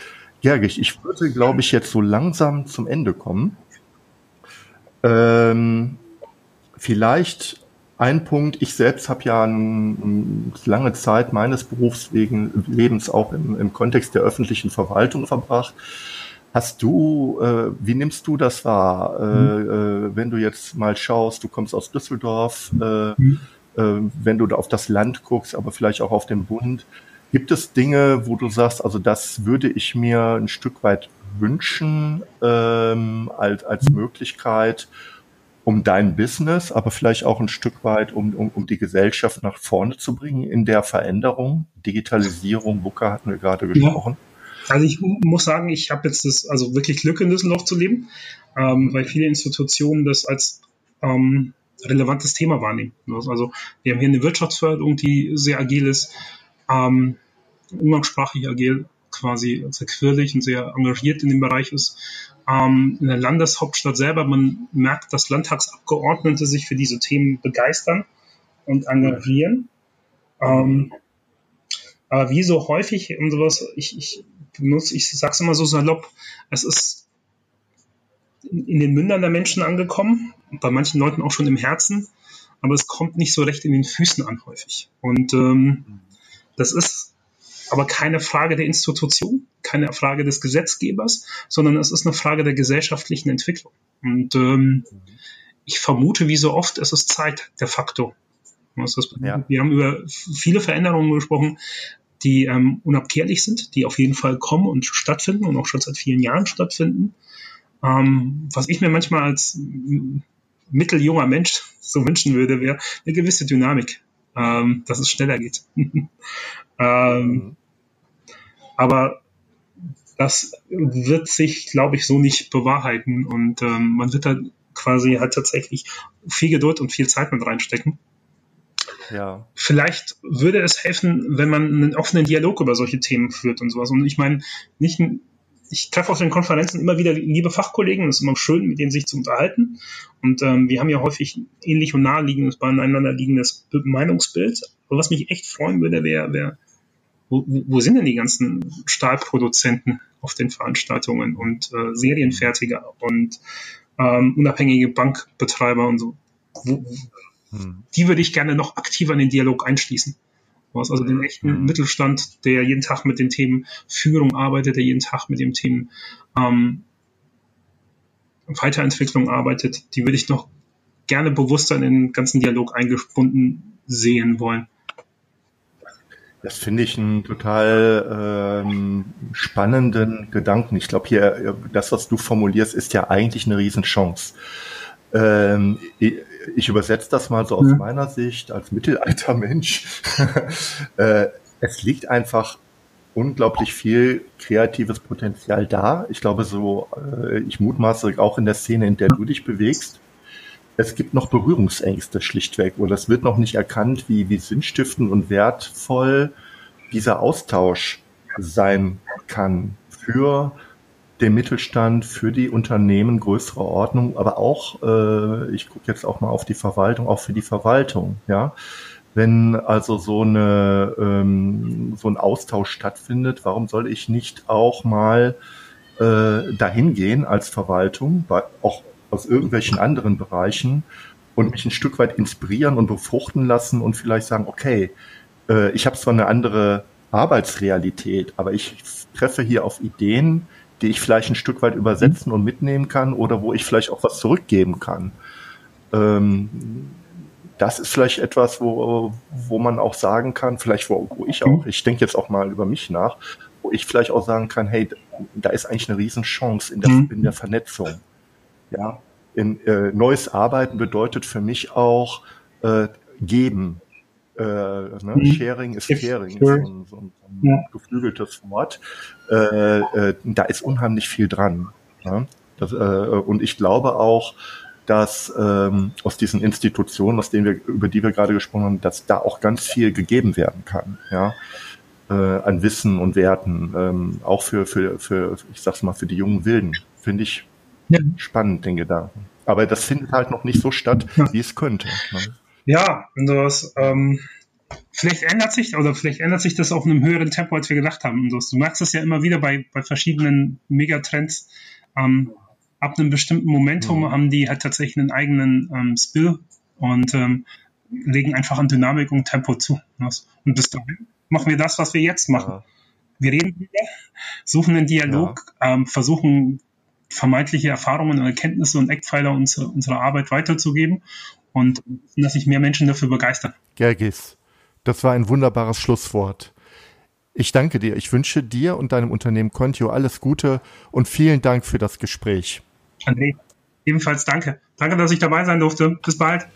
Gergich, ich würde, glaube ich, jetzt so langsam zum Ende kommen. Ähm, vielleicht ein Punkt, ich selbst habe ja eine lange Zeit meines Berufslebens auch im, im, Kontext der öffentlichen Verwaltung verbracht. Hast du, äh, wie nimmst du das wahr, mhm. äh, wenn du jetzt mal schaust, du kommst aus Düsseldorf, äh, mhm. Wenn du da auf das Land guckst, aber vielleicht auch auf den Bund, gibt es Dinge, wo du sagst, also das würde ich mir ein Stück weit wünschen ähm, als, als Möglichkeit, um dein Business, aber vielleicht auch ein Stück weit, um, um, um die Gesellschaft nach vorne zu bringen in der Veränderung, Digitalisierung, WUKA hatten wir gerade gesprochen. Ja. Also ich muss sagen, ich habe jetzt das, also wirklich Glück in Düsseldorf zu leben, ähm, weil viele Institutionen das als ähm, relevantes Thema wahrnehmen. Also wir haben hier eine Wirtschaftsförderung, die sehr agil ist, ähm, umgangssprachlich agil quasi sehr quirlig und sehr engagiert in dem Bereich ist ähm, in der Landeshauptstadt selber. Man merkt, dass Landtagsabgeordnete sich für diese Themen begeistern und engagieren. Ähm, aber wie so häufig und sowas, ich, ich benutze, ich sag's immer so salopp, es ist in den Mündern der Menschen angekommen, bei manchen Leuten auch schon im Herzen, aber es kommt nicht so recht in den Füßen an häufig. Und ähm, das ist aber keine Frage der Institution, keine Frage des Gesetzgebers, sondern es ist eine Frage der gesellschaftlichen Entwicklung. Und ähm, ich vermute, wie so oft, es ist Zeit de facto. Wir haben über viele Veränderungen gesprochen, die ähm, unabkehrlich sind, die auf jeden Fall kommen und stattfinden und auch schon seit vielen Jahren stattfinden. Ähm, was ich mir manchmal als mitteljunger Mensch so wünschen würde, wäre eine gewisse Dynamik, ähm, dass es schneller geht. ähm, mhm. Aber das wird sich, glaube ich, so nicht bewahrheiten und ähm, man wird da quasi halt tatsächlich viel Geduld und viel Zeit mit reinstecken. Ja. Vielleicht würde es helfen, wenn man einen offenen Dialog über solche Themen führt und sowas. Und ich meine, nicht, ich treffe auf den Konferenzen immer wieder liebe Fachkollegen, es ist immer schön, mit denen sich zu unterhalten. Und ähm, wir haben ja häufig ähnlich und naheliegendes, beieinander liegendes Meinungsbild. Aber was mich echt freuen würde, wäre, wäre wo, wo sind denn die ganzen Stahlproduzenten auf den Veranstaltungen und äh, Serienfertiger und ähm, unabhängige Bankbetreiber und so? Wo, hm. Die würde ich gerne noch aktiver in den Dialog einschließen. Also den echten hm. Mittelstand, der jeden Tag mit den Themen Führung arbeitet, der jeden Tag mit den Themen ähm, Weiterentwicklung arbeitet, die würde ich noch gerne bewusster in den ganzen Dialog eingebunden sehen wollen. Das finde ich einen total ähm, spannenden Gedanken. Ich glaube, hier, das, was du formulierst, ist ja eigentlich eine Riesenchance. Ähm, ich, übersetze das mal so aus mhm. meiner Sicht als Mittelaltermensch. äh, es liegt einfach unglaublich viel kreatives Potenzial da. Ich glaube, so, äh, ich mutmaße auch in der Szene, in der du dich bewegst, es gibt noch Berührungsängste schlichtweg oder es wird noch nicht erkannt, wie, wie sinnstiftend und wertvoll dieser Austausch sein kann für den Mittelstand, für die Unternehmen größerer Ordnung, aber auch, äh, ich gucke jetzt auch mal auf die Verwaltung, auch für die Verwaltung, ja. Wenn also so eine ähm, so ein Austausch stattfindet, warum soll ich nicht auch mal äh, dahin gehen als Verwaltung, bei, auch aus irgendwelchen anderen Bereichen und mich ein Stück weit inspirieren und befruchten lassen und vielleicht sagen, okay, äh, ich habe zwar eine andere Arbeitsrealität, aber ich treffe hier auf Ideen, die ich vielleicht ein Stück weit übersetzen und mitnehmen kann oder wo ich vielleicht auch was zurückgeben kann. Ähm, das ist vielleicht etwas, wo, wo man auch sagen kann, vielleicht wo, wo ich auch, ich denke jetzt auch mal über mich nach, wo ich vielleicht auch sagen kann, hey, da ist eigentlich eine Riesenchance in der, mhm. in der Vernetzung. Ja, in, äh, neues Arbeiten bedeutet für mich auch äh, geben. Äh, ne? mhm. Sharing is caring, so, ein, so ein, ja. geflügeltes Wort. Äh, äh, da ist unheimlich viel dran. Ja? Das, äh, und ich glaube auch, dass ähm, aus diesen Institutionen, aus denen wir, über die wir gerade gesprochen haben, dass da auch ganz viel gegeben werden kann. Ja? äh, an Wissen und Werten, ähm, auch für, für, für, ich sag's mal, für die jungen Wilden. Finde ich ja. spannend, den Gedanken. Aber das findet halt noch nicht so statt, wie es könnte. Ne? Ja, und das, ähm, vielleicht ändert sich, oder vielleicht ändert sich das auf einem höheren Tempo, als wir gedacht haben. Und du merkst es ja immer wieder bei, bei verschiedenen Megatrends. Ähm, ab einem bestimmten Momentum mhm. haben die halt tatsächlich einen eigenen ähm, Spill und ähm, legen einfach an Dynamik und Tempo zu. Und bis dahin machen wir das, was wir jetzt machen. Ja. Wir reden wieder, suchen einen Dialog, ja. ähm, versuchen vermeintliche Erfahrungen und Erkenntnisse und Eckpfeiler unserer, unserer Arbeit weiterzugeben und dass sich mehr Menschen dafür begeistern. Gergis, das war ein wunderbares Schlusswort. Ich danke dir. Ich wünsche dir und deinem Unternehmen Contio alles Gute und vielen Dank für das Gespräch. André, ebenfalls danke. Danke, dass ich dabei sein durfte. Bis bald.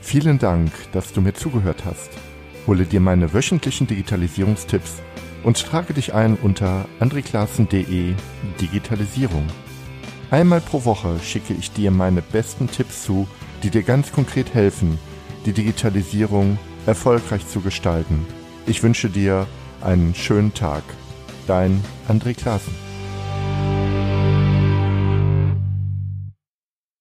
Vielen Dank, dass du mir zugehört hast. Hole dir meine wöchentlichen Digitalisierungstipps und trage dich ein unter andreklassen.de Digitalisierung. Einmal pro Woche schicke ich dir meine besten Tipps zu, die dir ganz konkret helfen, die Digitalisierung erfolgreich zu gestalten. Ich wünsche dir einen schönen Tag. Dein André Klaassen.